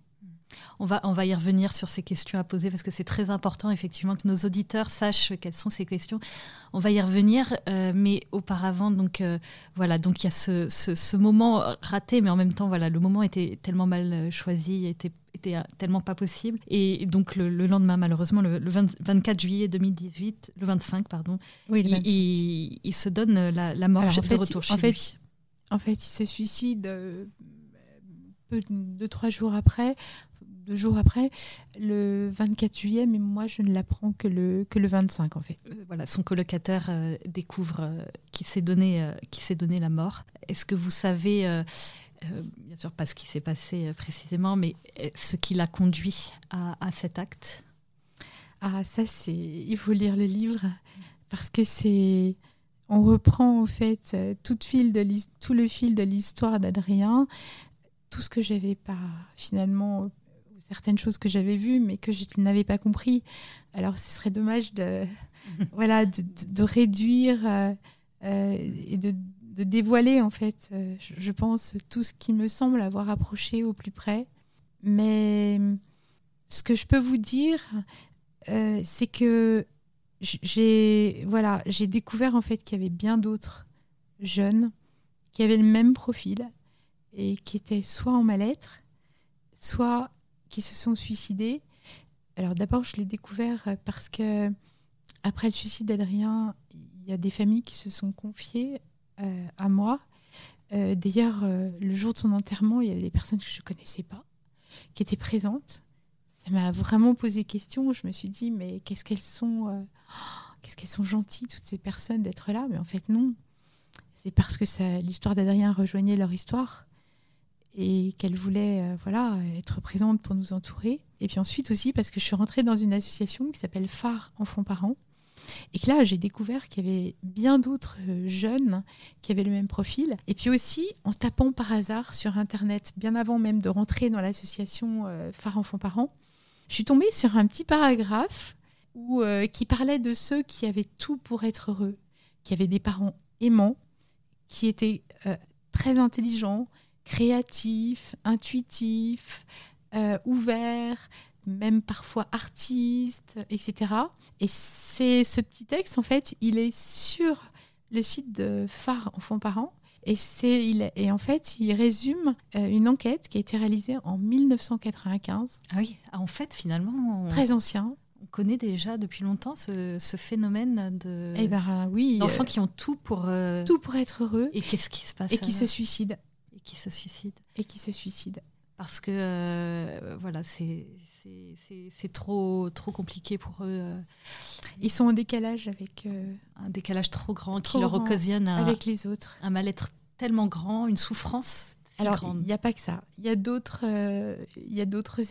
On va, on va y revenir sur ces questions à poser parce que c'est très important effectivement que nos auditeurs sachent quelles sont ces questions. On va y revenir, euh, mais auparavant, donc euh, voilà, donc il y a ce, moment raté, mais en même temps, voilà, le moment était tellement mal choisi, était, était tellement pas possible. Et donc le, lendemain, malheureusement, le, 24 juillet 2018, le 25, pardon, il, se donne la, mort chef de retour chez en fait, En fait, il se suicide. Euh, peu, deux, trois jours après, deux jours après, le 24 juillet, mais moi je ne l'apprends que le, que le 25 en fait. Euh, voilà, son colocataire euh, découvre euh, qu'il s'est donné, qui s'est donné la mort. Est-ce que vous savez, bien sûr pas ce qui s'est passé précisément, mais ce qui l'a conduit à, à, cet acte? Ah ça c'est, il faut lire le livre parce que c'est, on reprend en fait tout, fil de tout le fil de l'histoire d'Adrien, tout ce que j'avais pas finalement certaines choses que j'avais vues, mais que je n'avais pas compris. Alors, ce serait dommage de, voilà, de, réduire euh, euh, et de, dévoiler, en fait, euh, je, pense, tout ce qui me semble avoir approché au plus près. Mais ce que je peux vous dire, c'est que j'ai voilà, j'ai découvert en fait qu'il y avait bien d'autres jeunes qui avaient le même profil et qui étaient soit en mal-être, soit qui se sont suicidés. Alors d'abord, je l'ai découvert parce que après le suicide d'Adrien, il y a des familles qui se sont confiées euh, à moi. Euh, d'ailleurs, euh, le jour de son enterrement, il y avait des personnes que je ne connaissais pas qui étaient présentes. Ça m'a vraiment posé question. Je me suis dit, mais qu'est-ce qu'elles sont, qu'est-ce qu'elles sont gentilles toutes ces personnes d'être là. Mais en fait, non. C'est parce que l'histoire d'Adrien rejoignait leur histoire et qu'elle voulait euh, voilà être présente pour nous entourer. Et puis ensuite aussi parce que je suis rentrée dans une association qui s'appelle Phare Enfants Parents. Et que là, j'ai découvert qu'il y avait bien d'autres euh, jeunes qui avaient le même profil. Et puis aussi, en tapant par hasard sur Internet, bien avant même de rentrer dans l'association euh, Phare Enfants Parents, je suis tombée sur un petit paragraphe où, qui parlait de ceux qui avaient tout pour être heureux, qui avaient des parents aimants, qui étaient très intelligents, créatif, intuitif, euh, ouvert, même parfois artiste, etc. Et c'est ce petit texte, en fait, il est sur le site de Phare Enfants Parents. Et, c'est, il, et en fait, il résume euh, une enquête qui a été réalisée en 1995. Ah oui, ah, en fait, finalement. Très ancien. On connaît déjà depuis longtemps ce, phénomène de eh ben, oui, d'enfants qui ont tout pour euh, tout pour être heureux et qu'est-ce qui se passe et qui se suicident qui se suicident. Et qui se suicident. Parce que euh, voilà, c'est trop, trop compliqué pour eux. Euh. Ils sont en décalage avec. Euh, un décalage trop grand qui leur occasionne un, avec les autres. un mal-être tellement grand, une souffrance. Alors, il n'y a pas que ça. Il y a d'autres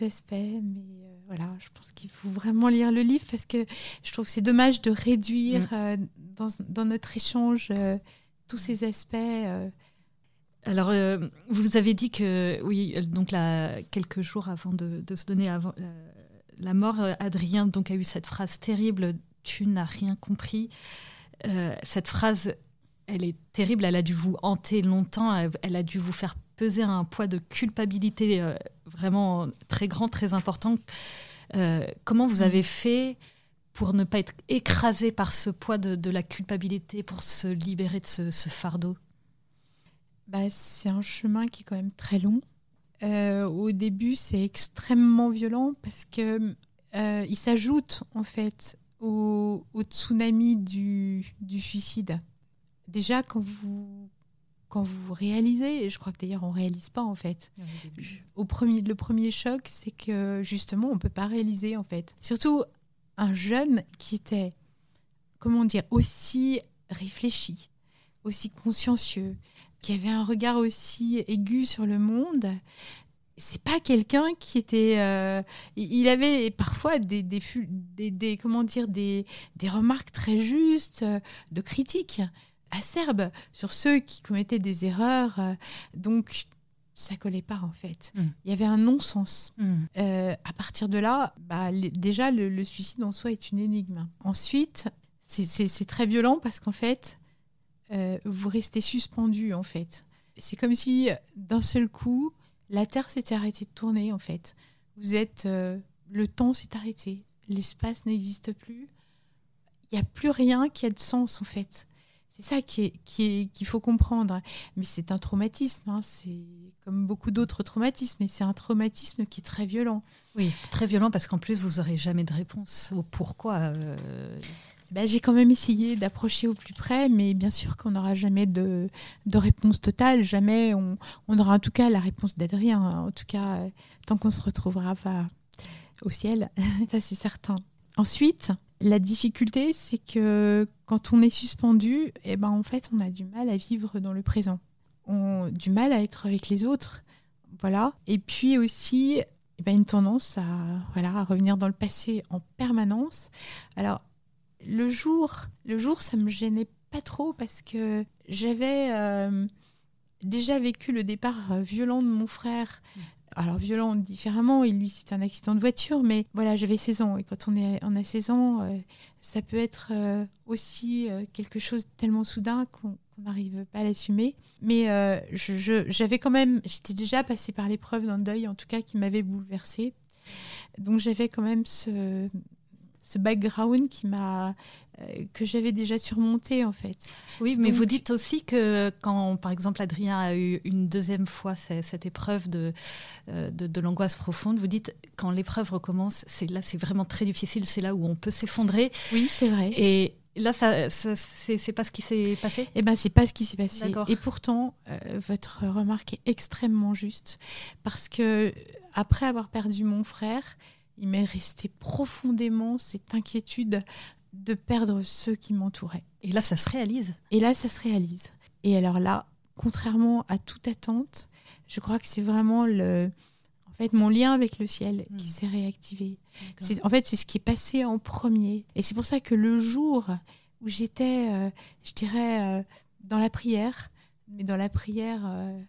aspects, mais voilà, je pense qu'il faut vraiment lire le livre parce que je trouve que c'est dommage de réduire mm. dans, dans, notre échange tous ces aspects. Alors, euh, vous avez dit que, oui, donc là, quelques jours avant de, se donner avant, la mort, euh, Adrien donc, a eu cette phrase terrible Tu n'as rien compris. Euh, cette phrase, elle est terrible, elle a dû vous hanter longtemps, elle, a dû vous faire peser un poids de culpabilité vraiment très grand, très important. comment vous avez fait pour ne pas être écrasé par ce poids de, la culpabilité, pour se libérer de ce fardeau? Bah, C'est un chemin qui est quand même très long. Euh, au début, c'est extrêmement violent parce que euh, il s'ajoute en fait au, tsunami du, du, suicide. Déjà, quand vous quand vous réalisez, et je crois que d'ailleurs on réalise pas en fait. Au premier, le premier choc, c'est que justement on peut pas réaliser en fait. Surtout un jeune qui était, comment dire, aussi réfléchi, aussi consciencieux, qui avait un regard aussi aigu sur le monde, c'est pas quelqu'un qui était. Euh, il avait parfois des, des, des, comment dire des, des, remarques très justes, de critiques acerbes sur ceux qui commettaient des erreurs. donc ça collait pas en fait. Mm. Il y avait un non-sens. Mm. Euh, à partir de là, bah, déjà le, le, suicide en soi est une énigme. Ensuite, c'est très violent parce qu'en fait, euh, vous restez suspendu en fait. C'est comme si d'un seul coup, la Terre s'était arrêtée de tourner en fait. Vous êtes, euh, le temps s'est arrêté, l'espace n'existe plus. Il n'y a plus rien qui a de sens en fait. C'est ça qu'il qui qu'il faut comprendre. Mais c'est un traumatisme, hein. c'est comme beaucoup d'autres traumatismes, mais c'est un traumatisme qui est très violent. Oui, très violent parce qu'en plus, vous n'aurez jamais de réponse au pourquoi. Euh, bah, j'ai quand même essayé d'approcher au plus près, mais bien sûr qu'on n'aura jamais de, de, réponse totale. Jamais on, on, aura en tout cas la réponse d'Adrien. En tout cas, euh, tant qu'on se retrouvera pas au ciel, ça c'est certain. Ensuite, la difficulté, c'est que quand on est suspendu, eh ben, en fait, on a du mal à vivre dans le présent. On du mal à être avec les autres. Voilà. Et puis aussi, eh ben, une tendance à, voilà, à revenir dans le passé en permanence. Alors, le jour, le jour, ça me gênait pas trop parce que j'avais euh, déjà vécu le départ euh, violent de mon frère. Mm. Alors violent différemment, et lui c'est un accident de voiture, mais voilà, j'avais 16 ans et quand on, est, on a 16 ans, euh, ça peut être aussi quelque chose de tellement soudain qu'on n'arrive pas à l'assumer. Mais j'avais quand même, j'étais déjà passée par l'épreuve d'un deuil, en tout cas qui m'avait bouleversée. Donc j'avais quand même ce, ce background qui m'a euh, que j'avais déjà surmonté en fait. Oui, mais vous dites aussi que quand par exemple Adrien a eu une deuxième fois cette épreuve de, euh, de, l'angoisse profonde, vous dites quand l'épreuve recommence, c'est là c'est vraiment très difficile, c'est là où on peut s'effondrer. Oui, c'est vrai. Et là, ça, c'est pas ce qui s'est passé? Eh ben, c'est pas ce qui s'est passé. Et pourtant, euh, votre remarque est extrêmement juste parce que après avoir perdu mon frère, il m'est resté profondément cette inquiétude de perdre ceux qui m'entouraient. Et là, ça se réalise. Et là, ça se réalise. Et alors là, contrairement à toute attente, je crois que c'est vraiment le, en fait, mon lien avec le ciel qui Hmm. s'est réactivé. C'est- En fait, c'est ce qui est passé en premier. Et c'est pour ça que le jour où j'étais, euh, je dirais, euh, dans la prière, mais dans la prière, euh,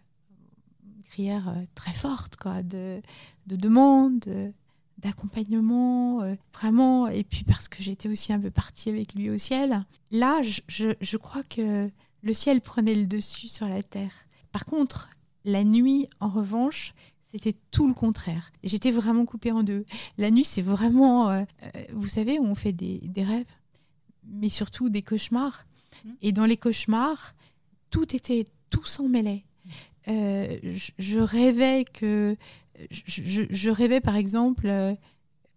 prière euh, très forte, quoi, de, de demande, de- d'accompagnement, euh, vraiment. Et puis parce que j'étais aussi un peu partie avec lui au ciel. Là, je, je- je crois que le ciel prenait le dessus sur la terre. Par contre, la nuit, en revanche, c'était tout le contraire. J'étais vraiment coupée en deux. La nuit, c'est vraiment, euh, euh, vous savez, on fait des, des rêves, mais surtout des cauchemars. Mhm. Et dans les cauchemars, tout était, tout s'en mêlait. Euh, je, je rêvais que, je, je- je rêvais par exemple euh,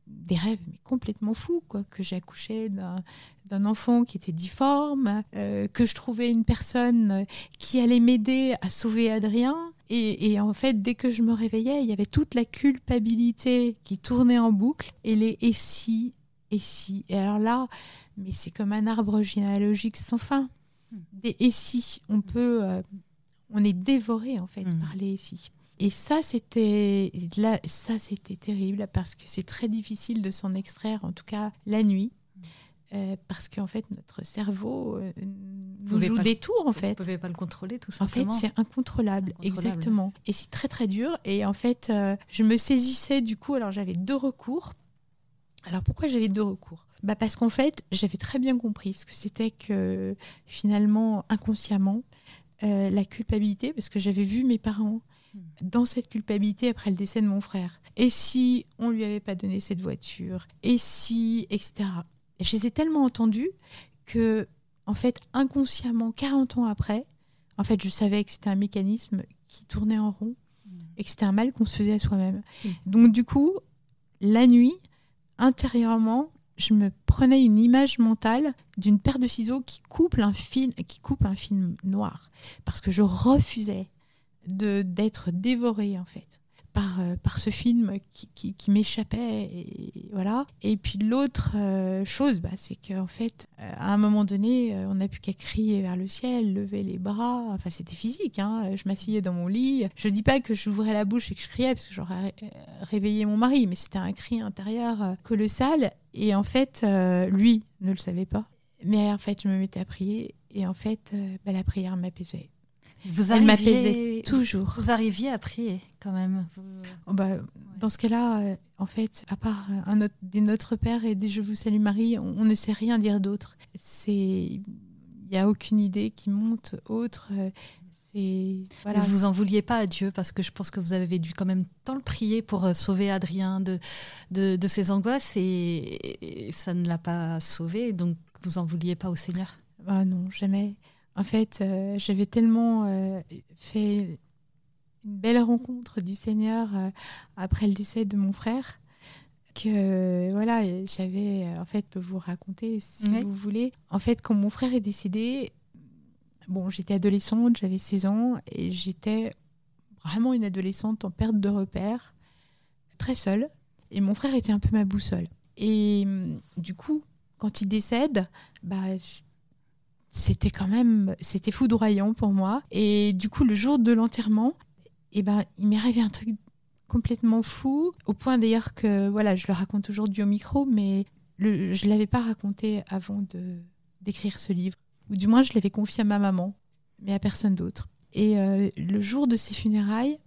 des rêves mais complètement fous, quoi, que j'accouchais d'un enfant qui était difforme, euh, que je trouvais une personne euh, qui allait m'aider à sauver Adrien. Et, et en fait, dès que je me réveillais, il y avait toute la culpabilité qui tournait en boucle et les et si, et si? Et alors là, mais c'est comme un arbre généalogique sans fin. Hmm. Des et si. On peut. euh, on est dévoré en fait Hmm. par les et si. Et ça, c'était là, ça, c'était terrible parce que c'est très difficile de s'en extraire, en tout cas la nuit, euh, parce qu'en fait notre cerveau euh, nous pouvez joue des tours en Vous fait. ne pouvez pas le contrôler, tout En fait, simplement. c'est incontrôlable, exactement. Et c'est très très dur. Et en fait, euh, je me saisissais du coup. Alors j'avais deux recours. Alors pourquoi j'avais deux recours? Bah Parce qu'en fait, j'avais très bien compris ce que c'était que finalement, inconsciemment, euh, la culpabilité, parce que j'avais vu mes parents. Dans cette culpabilité après le décès de mon frère. Et si on lui avait pas donné cette voiture? Et si, etc. Et je les ai tellement entendus que, en fait, inconsciemment, 40 ans après, en fait, je savais que c'était un mécanisme qui tournait en rond Mm. et que c'était un mal qu'on se faisait à soi-même. Donc, du coup, la nuit, intérieurement, je me prenais une image mentale d'une paire de ciseaux qui coupe un film, qui coupe un film noir, parce que je refusais de d'être dévorée en fait par, euh, par ce film qui, qui- m'échappait et voilà. Et puis l'autre euh, chose bah, c'est qu'en fait euh, à un moment donné on n'a plus qu'à crier vers le ciel lever les bras. Enfin c'était physique hein. je m'asseyais dans mon lit. Je dis pas que j'ouvrais la bouche et que je criais parce que j'aurais ré- réveillé mon mari mais c'était un cri intérieur colossal. Et en fait lui ne le savait pas. Mais en fait je me mettais à prier. Et en fait bah, la prière m'apaisait Vous elle arriviez, m'apaisait toujours vous arriviez à prier quand même. Vous- Oh, bah, Dans ce cas-là, euh, en fait, à part euh, un autre, des Notre Père et des Je vous salue Marie, on, on ne sait rien dire d'autre. C'est, il n'y a aucune idée qui monte autre. euh, c'est voilà. Vous en vouliez pas à Dieu parce que je pense que vous avez dû quand même tant le prier pour euh, sauver Adrien de, de, de ses angoisses et, et ça ne l'a pas sauvé, donc vous en vouliez pas au Seigneur? Ah non, jamais. En fait, euh, j'avais tellement euh, fait une belle rencontre du Seigneur euh, après le décès de mon frère que voilà, j'avais en fait peux vous raconter si Oui. vous voulez. En fait, quand mon frère est décédé, bon, j'étais adolescente, j'avais 16 ans et j'étais vraiment une adolescente en perte de repères, très seule et mon frère était un peu ma boussole. Et hum, du coup, quand il décède, bah c'était quand même c'était foudroyant pour moi. Et du coup le jour de l'enterrement eh ben il m'est arrivé un truc complètement fou au point d'ailleurs que voilà je le raconte aujourd'hui au micro mais je l'avais pas raconté avant de d'écrire ce livre. Ou du moins je l'avais confié à ma maman mais à personne d'autre. Et euh, le jour de ses funérailles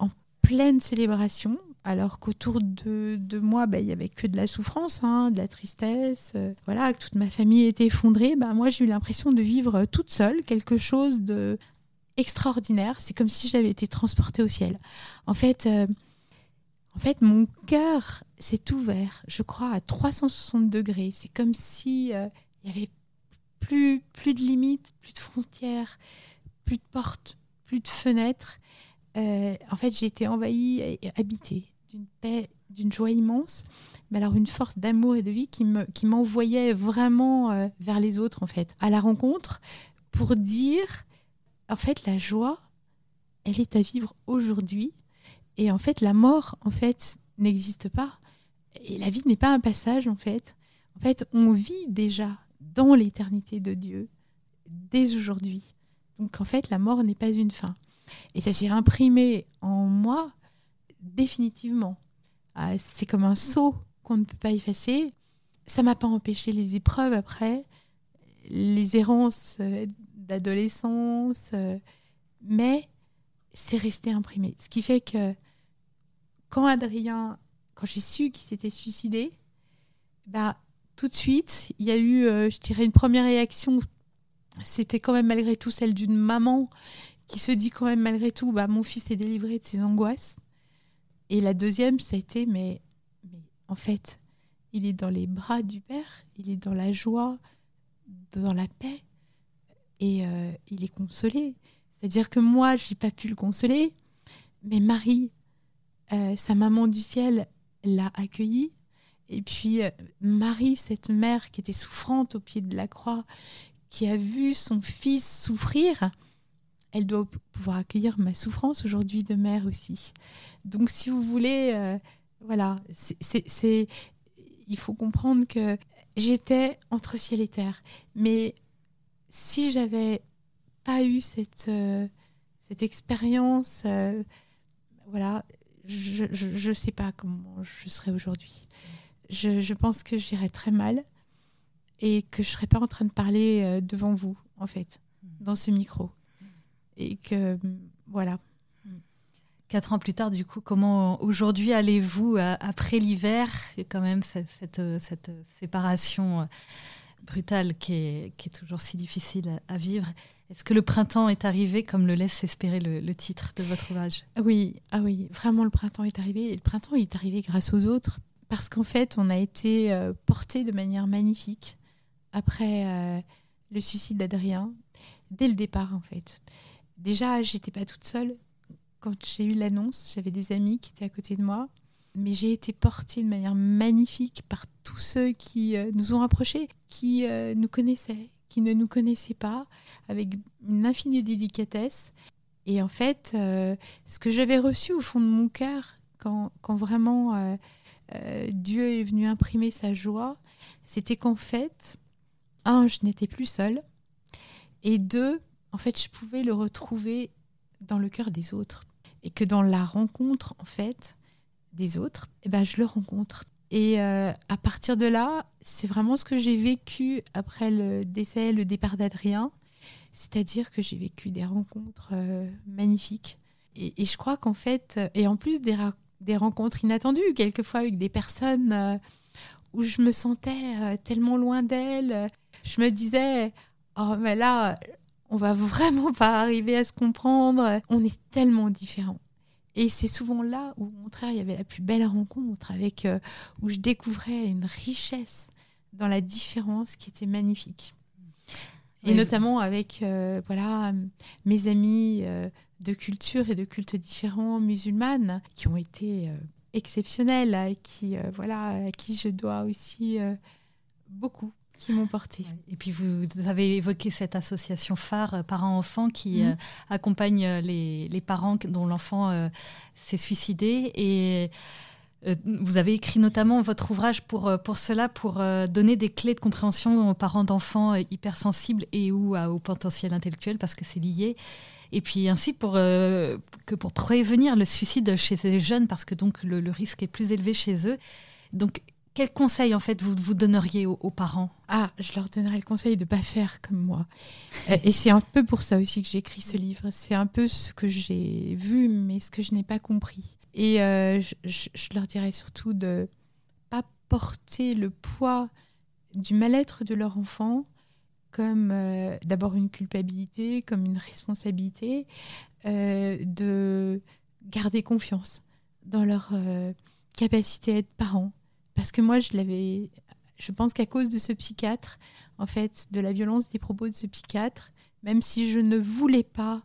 en pleine célébration alors qu'autour de, de moi, bah, il y avait que de la souffrance, hein, de la tristesse, euh, voilà, que toute ma famille était effondrée. Bah, moi, j'ai eu l'impression de vivre euh, toute seule quelque chose de extraordinaire. C'est comme si j'avais été transportée au ciel. En fait, euh, en fait, mon cœur s'est ouvert, je crois, à 360 degrés. C'est comme si il y avait plus, plus de limites, plus de frontières, plus de portes, plus de fenêtres. Euh, en fait, j'ai été envahie et habitée d'une paix, d'une joie immense, mais alors une force d'amour et de vie qui me qui m'envoyait vraiment euh, vers les autres en fait, à la rencontre pour dire en fait la joie, elle est à vivre aujourd'hui et en fait la mort en fait n'existe pas et la vie n'est pas un passage en fait. En fait, on vit déjà dans l'éternité de Dieu dès aujourd'hui. Donc en fait, la mort n'est pas une fin. Et ça s'est imprimé en moi définitivement. Ah, c'est comme un sceau qu'on ne peut pas effacer. Ça m'a pas empêché les épreuves après, les errances euh, d'adolescence, euh, mais c'est resté imprimé. Ce qui fait que quand Adrien, quand j'ai su qu'il s'était suicidé, bah, tout de suite, il y a eu, euh, je dirais, une première réaction. C'était quand même malgré tout celle d'une maman qui se dit quand même malgré tout, bah, mon fils est délivré de ses angoisses. Et la deuxième, ça a été, mais, mais en fait, il est dans les bras du Père, il est dans la joie, dans la paix, et euh, il est consolé. C'est-à-dire que moi, je n'ai pas pu le consoler, mais Marie, euh, sa maman du ciel, l'a accueilli. Et puis euh, Marie, cette mère qui était souffrante au pied de la croix, qui a vu son fils souffrir, elle doit pouvoir accueillir ma souffrance aujourd'hui de mère aussi. Donc si vous voulez, euh, voilà, c'est, il faut comprendre que j'étais entre ciel et terre. Mais si j'avais pas eu cette, euh, cette expérience, euh, voilà, je ne sais pas comment je serais aujourd'hui. Je, je, pense que j'irais très mal et que je serais pas en train de parler devant vous, en fait, dans ce micro et que voilà. Quatre ans plus tard, du coup, comment aujourd'hui allez-vous euh, après l'hiver? Quand même cette, cette, séparation euh, brutale qui est, qui est, toujours si difficile à, vivre Est-ce que le printemps est arrivé comme le laisse espérer le, titre de votre ouvrage? Oui, ah oui, vraiment le printemps est arrivé. Et le printemps est arrivé grâce aux autres parce qu'en fait, on a été euh, porté de manière magnifique après le suicide d'Adrien dès le départ en fait déjà, j'étais pas toute seule. Quand j'ai eu l'annonce, j'avais des amis qui étaient à côté de moi. Mais j'ai été portée de manière magnifique par tous ceux qui euh, nous ont rapprochés, qui euh, nous connaissaient, qui ne nous connaissaient pas, avec une infinie délicatesse. Et en fait, euh, ce que j'avais reçu au fond de mon cœur, quand, quand vraiment Dieu est venu imprimer sa joie, c'était qu'en fait, un, je n'étais plus seule, et deux, en fait, je pouvais le retrouver dans le cœur des autres. Et que dans la rencontre, en fait, des autres, eh ben, je le rencontre. Et euh, à partir de là, c'est vraiment ce que j'ai vécu après le décès, le départ d'Adrien. C'est-à-dire que j'ai vécu des rencontres euh, magnifiques. Et, je crois qu'en fait, et en plus des, rencontres inattendues, quelquefois avec des personnes euh, où je me sentais tellement loin d'elles, je me disais, oh mais là, on va vraiment pas arriver à se comprendre. On est tellement différents. Et c'est souvent là où, au contraire, il y avait la plus belle rencontre, avec euh, où je découvrais une richesse dans la différence qui était magnifique. Et notamment avec euh, voilà mes amis euh, de culture et de cultes différents musulmanes qui ont été exceptionnels, à qui voilà à qui je dois aussi beaucoup qui m'ont porté. Et puis vous avez évoqué cette association phare euh, parents-enfants qui mhm. euh, accompagne euh, les, les, parents dont l'enfant s'est suicidé et vous avez écrit notamment votre ouvrage pour, pour cela, pour donner des clés de compréhension aux parents d'enfants hypersensibles et ou à, au potentiel intellectuel, parce que c'est lié. Et puis ainsi pour, que pour prévenir le suicide chez ces jeunes, parce que donc le, le risque est plus élevé chez eux. Donc quel conseil en fait vous, vous donneriez aux, parents? Ah, je leur donnerais le conseil de ne pas faire comme moi. Et c'est un peu pour ça aussi que j'ai écrit ce livre. C'est un peu ce que j'ai vu, mais ce que je n'ai pas compris. Et euh, je, leur dirais surtout de pas porter le poids du mal-être de leur enfant comme euh, d'abord une culpabilité, comme une responsabilité, euh, de garder confiance dans leur capacité à être parents, parce que moi, je l'avais. Je pense qu'à cause de ce psychiatre, en fait, de la violence des propos de ce psychiatre, même si je ne voulais pas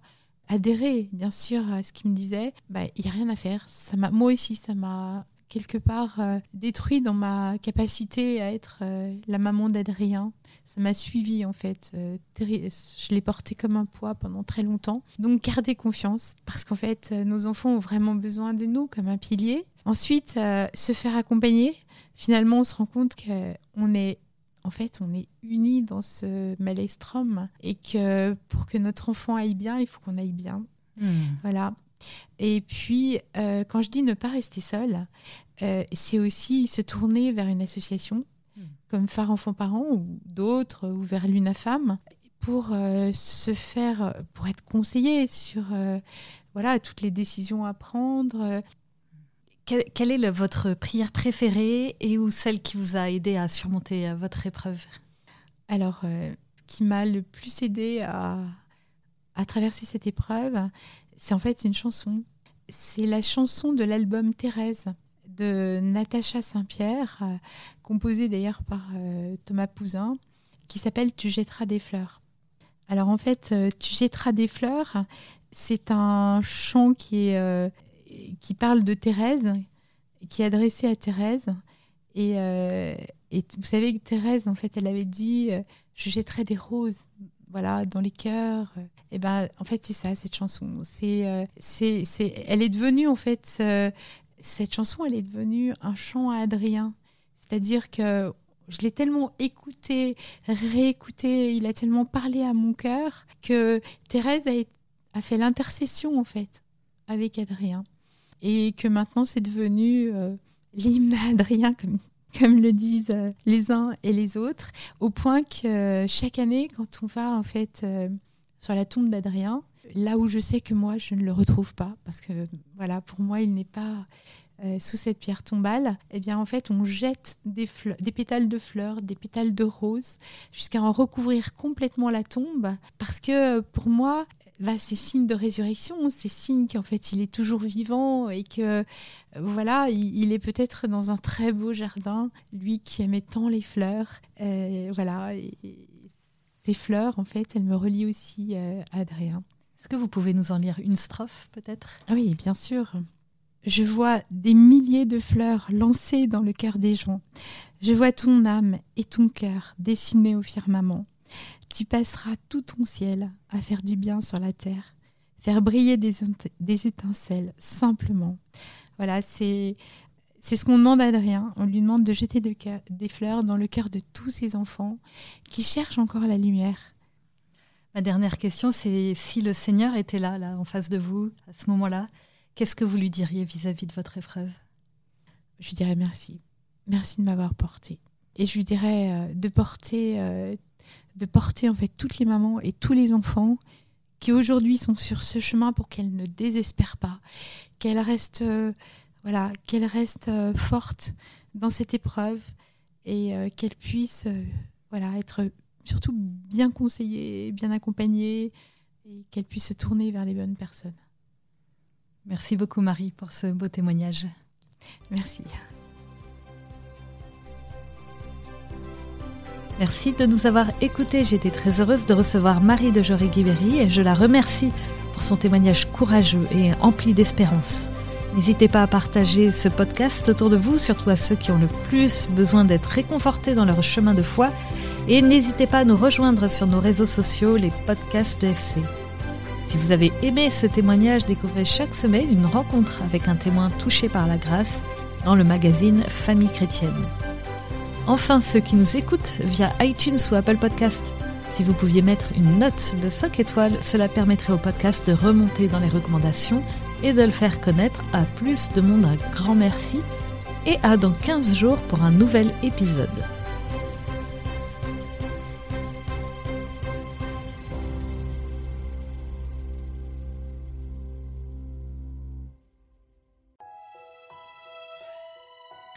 adhérer, bien sûr, à ce qu'il me disait, bah, il n'y a rien à faire. Ça m'a, moi aussi, ça m'a quelque part euh, détruit dans ma capacité à être euh, la maman d'Adrien. Ça m'a suivi en fait. Euh, je l'ai porté comme un poids pendant très longtemps. Donc gardez confiance parce qu'en fait nos enfants ont vraiment besoin de nous comme un pilier. Ensuite, se faire accompagner. Finalement, on se rend compte qu'on est en fait, on est unis dans ce maelstrom et que pour que notre enfant aille bien, il faut qu'on aille bien. Hmm. Voilà. Et puis, euh, quand je dis ne pas rester seul, euh, c'est aussi se tourner vers une association hmm. comme Phare Enfants Parents ou d'autres, ou vers l'UNAFAM, pour euh, se faire, pour être conseillé sur voilà, toutes les décisions à prendre. Quelle est votre prière préférée et ou celle qui vous a aidé à surmonter votre épreuve? Alors, ce qui m'a le plus aidé à, traverser cette épreuve, c'est en fait une chanson. C'est la chanson de l'album Thérèse de Natacha Saint-Pierre, euh, composée d'ailleurs par euh, Thomas Pouzin, qui s'appelle Tu jetteras des fleurs. Alors en fait, euh, Tu jetteras des fleurs, c'est un chant qui, est, qui parle de Thérèse, qui est adressé à Thérèse. Et, et, vous savez que Thérèse, en fait, elle avait dit Je jetterai des roses voilà, dans les cœurs. Et ben, en fait, c'est ça, cette chanson. C'est, euh, c'est, c'est, elle est devenue, en fait, euh, cette chanson, elle est devenue un chant à Adrien. C'est-à-dire que je l'ai tellement écouté, réécouté, il a tellement parlé à mon cœur que Thérèse a fait l'intercession, en fait, avec Adrien. Et que maintenant, c'est devenu euh, l'hymne Adrien, comme comme le disent euh, les uns et les autres, au point que euh, chaque année, quand on va en fait sur la tombe d'Adrien, là où je sais que moi je ne le retrouve pas, parce que voilà, pour moi il n'est pas sous cette pierre tombale, eh bien en fait on jette des pétales de fleurs, des pétales de roses, jusqu'à en recouvrir complètement la tombe, parce que pour moi bah, c'est signe de résurrection, c'est signe qu'en fait il est toujours vivant et que euh, voilà, il, est peut-être dans un très beau jardin, lui qui aimait tant les fleurs. Euh, voilà, et, ces fleurs, en fait, elles me relient aussi euh, à Adrien. Est-ce que vous pouvez nous en lire une strophe peut-être? Oui, bien sûr. Je vois des milliers de fleurs lancées dans le cœur des gens. Je vois ton âme et ton cœur dessinés au firmament. Tu passeras tout ton ciel à faire du bien sur la terre, faire briller des, des étincelles simplement. Voilà, c'est c'est ce qu'on demande à Adrien. On lui demande de jeter des fleurs dans le cœur de tous ses enfants qui cherchent encore la lumière. Ma dernière question, c'est si le Seigneur était là, là, en face de vous, à ce moment-là, qu'est-ce que vous lui diriez vis-à-vis de votre épreuve? Je lui dirais merci. Merci de m'avoir porté. Et je lui dirais euh, de porter euh, de porter en fait toutes les mamans et tous les enfants qui aujourd'hui sont sur ce chemin pour qu'elles ne désespèrent pas, qu'elles restent euh, voilà, qu'elles restent euh, fortes dans cette épreuve et euh, qu'elles puissent voilà, être surtout bien conseillées, bien accompagnées et qu'elles puissent se tourner vers les bonnes personnes. Merci beaucoup Marie pour ce beau témoignage. Merci. Merci de nous avoir écoutés. J'étais très heureuse de recevoir Marie de Joré-Guibéry et je la remercie pour son témoignage courageux et empli d'espérance. N'hésitez pas à partager ce podcast autour de vous, surtout à ceux qui ont le plus besoin d'être réconfortés dans leur chemin de foi. Et n'hésitez pas à nous rejoindre sur nos réseaux sociaux, les podcasts de FC. Si vous avez aimé ce témoignage, découvrez chaque semaine une rencontre avec un témoin touché par la grâce dans le magazine Famille chrétienne. Enfin, ceux qui nous écoutent via iTunes ou Apple Podcast, si vous pouviez mettre une note de 5 étoiles, cela permettrait au podcast de remonter dans les recommandations et de le faire connaître à plus de monde. Un grand merci et à dans 15 jours pour un nouvel épisode.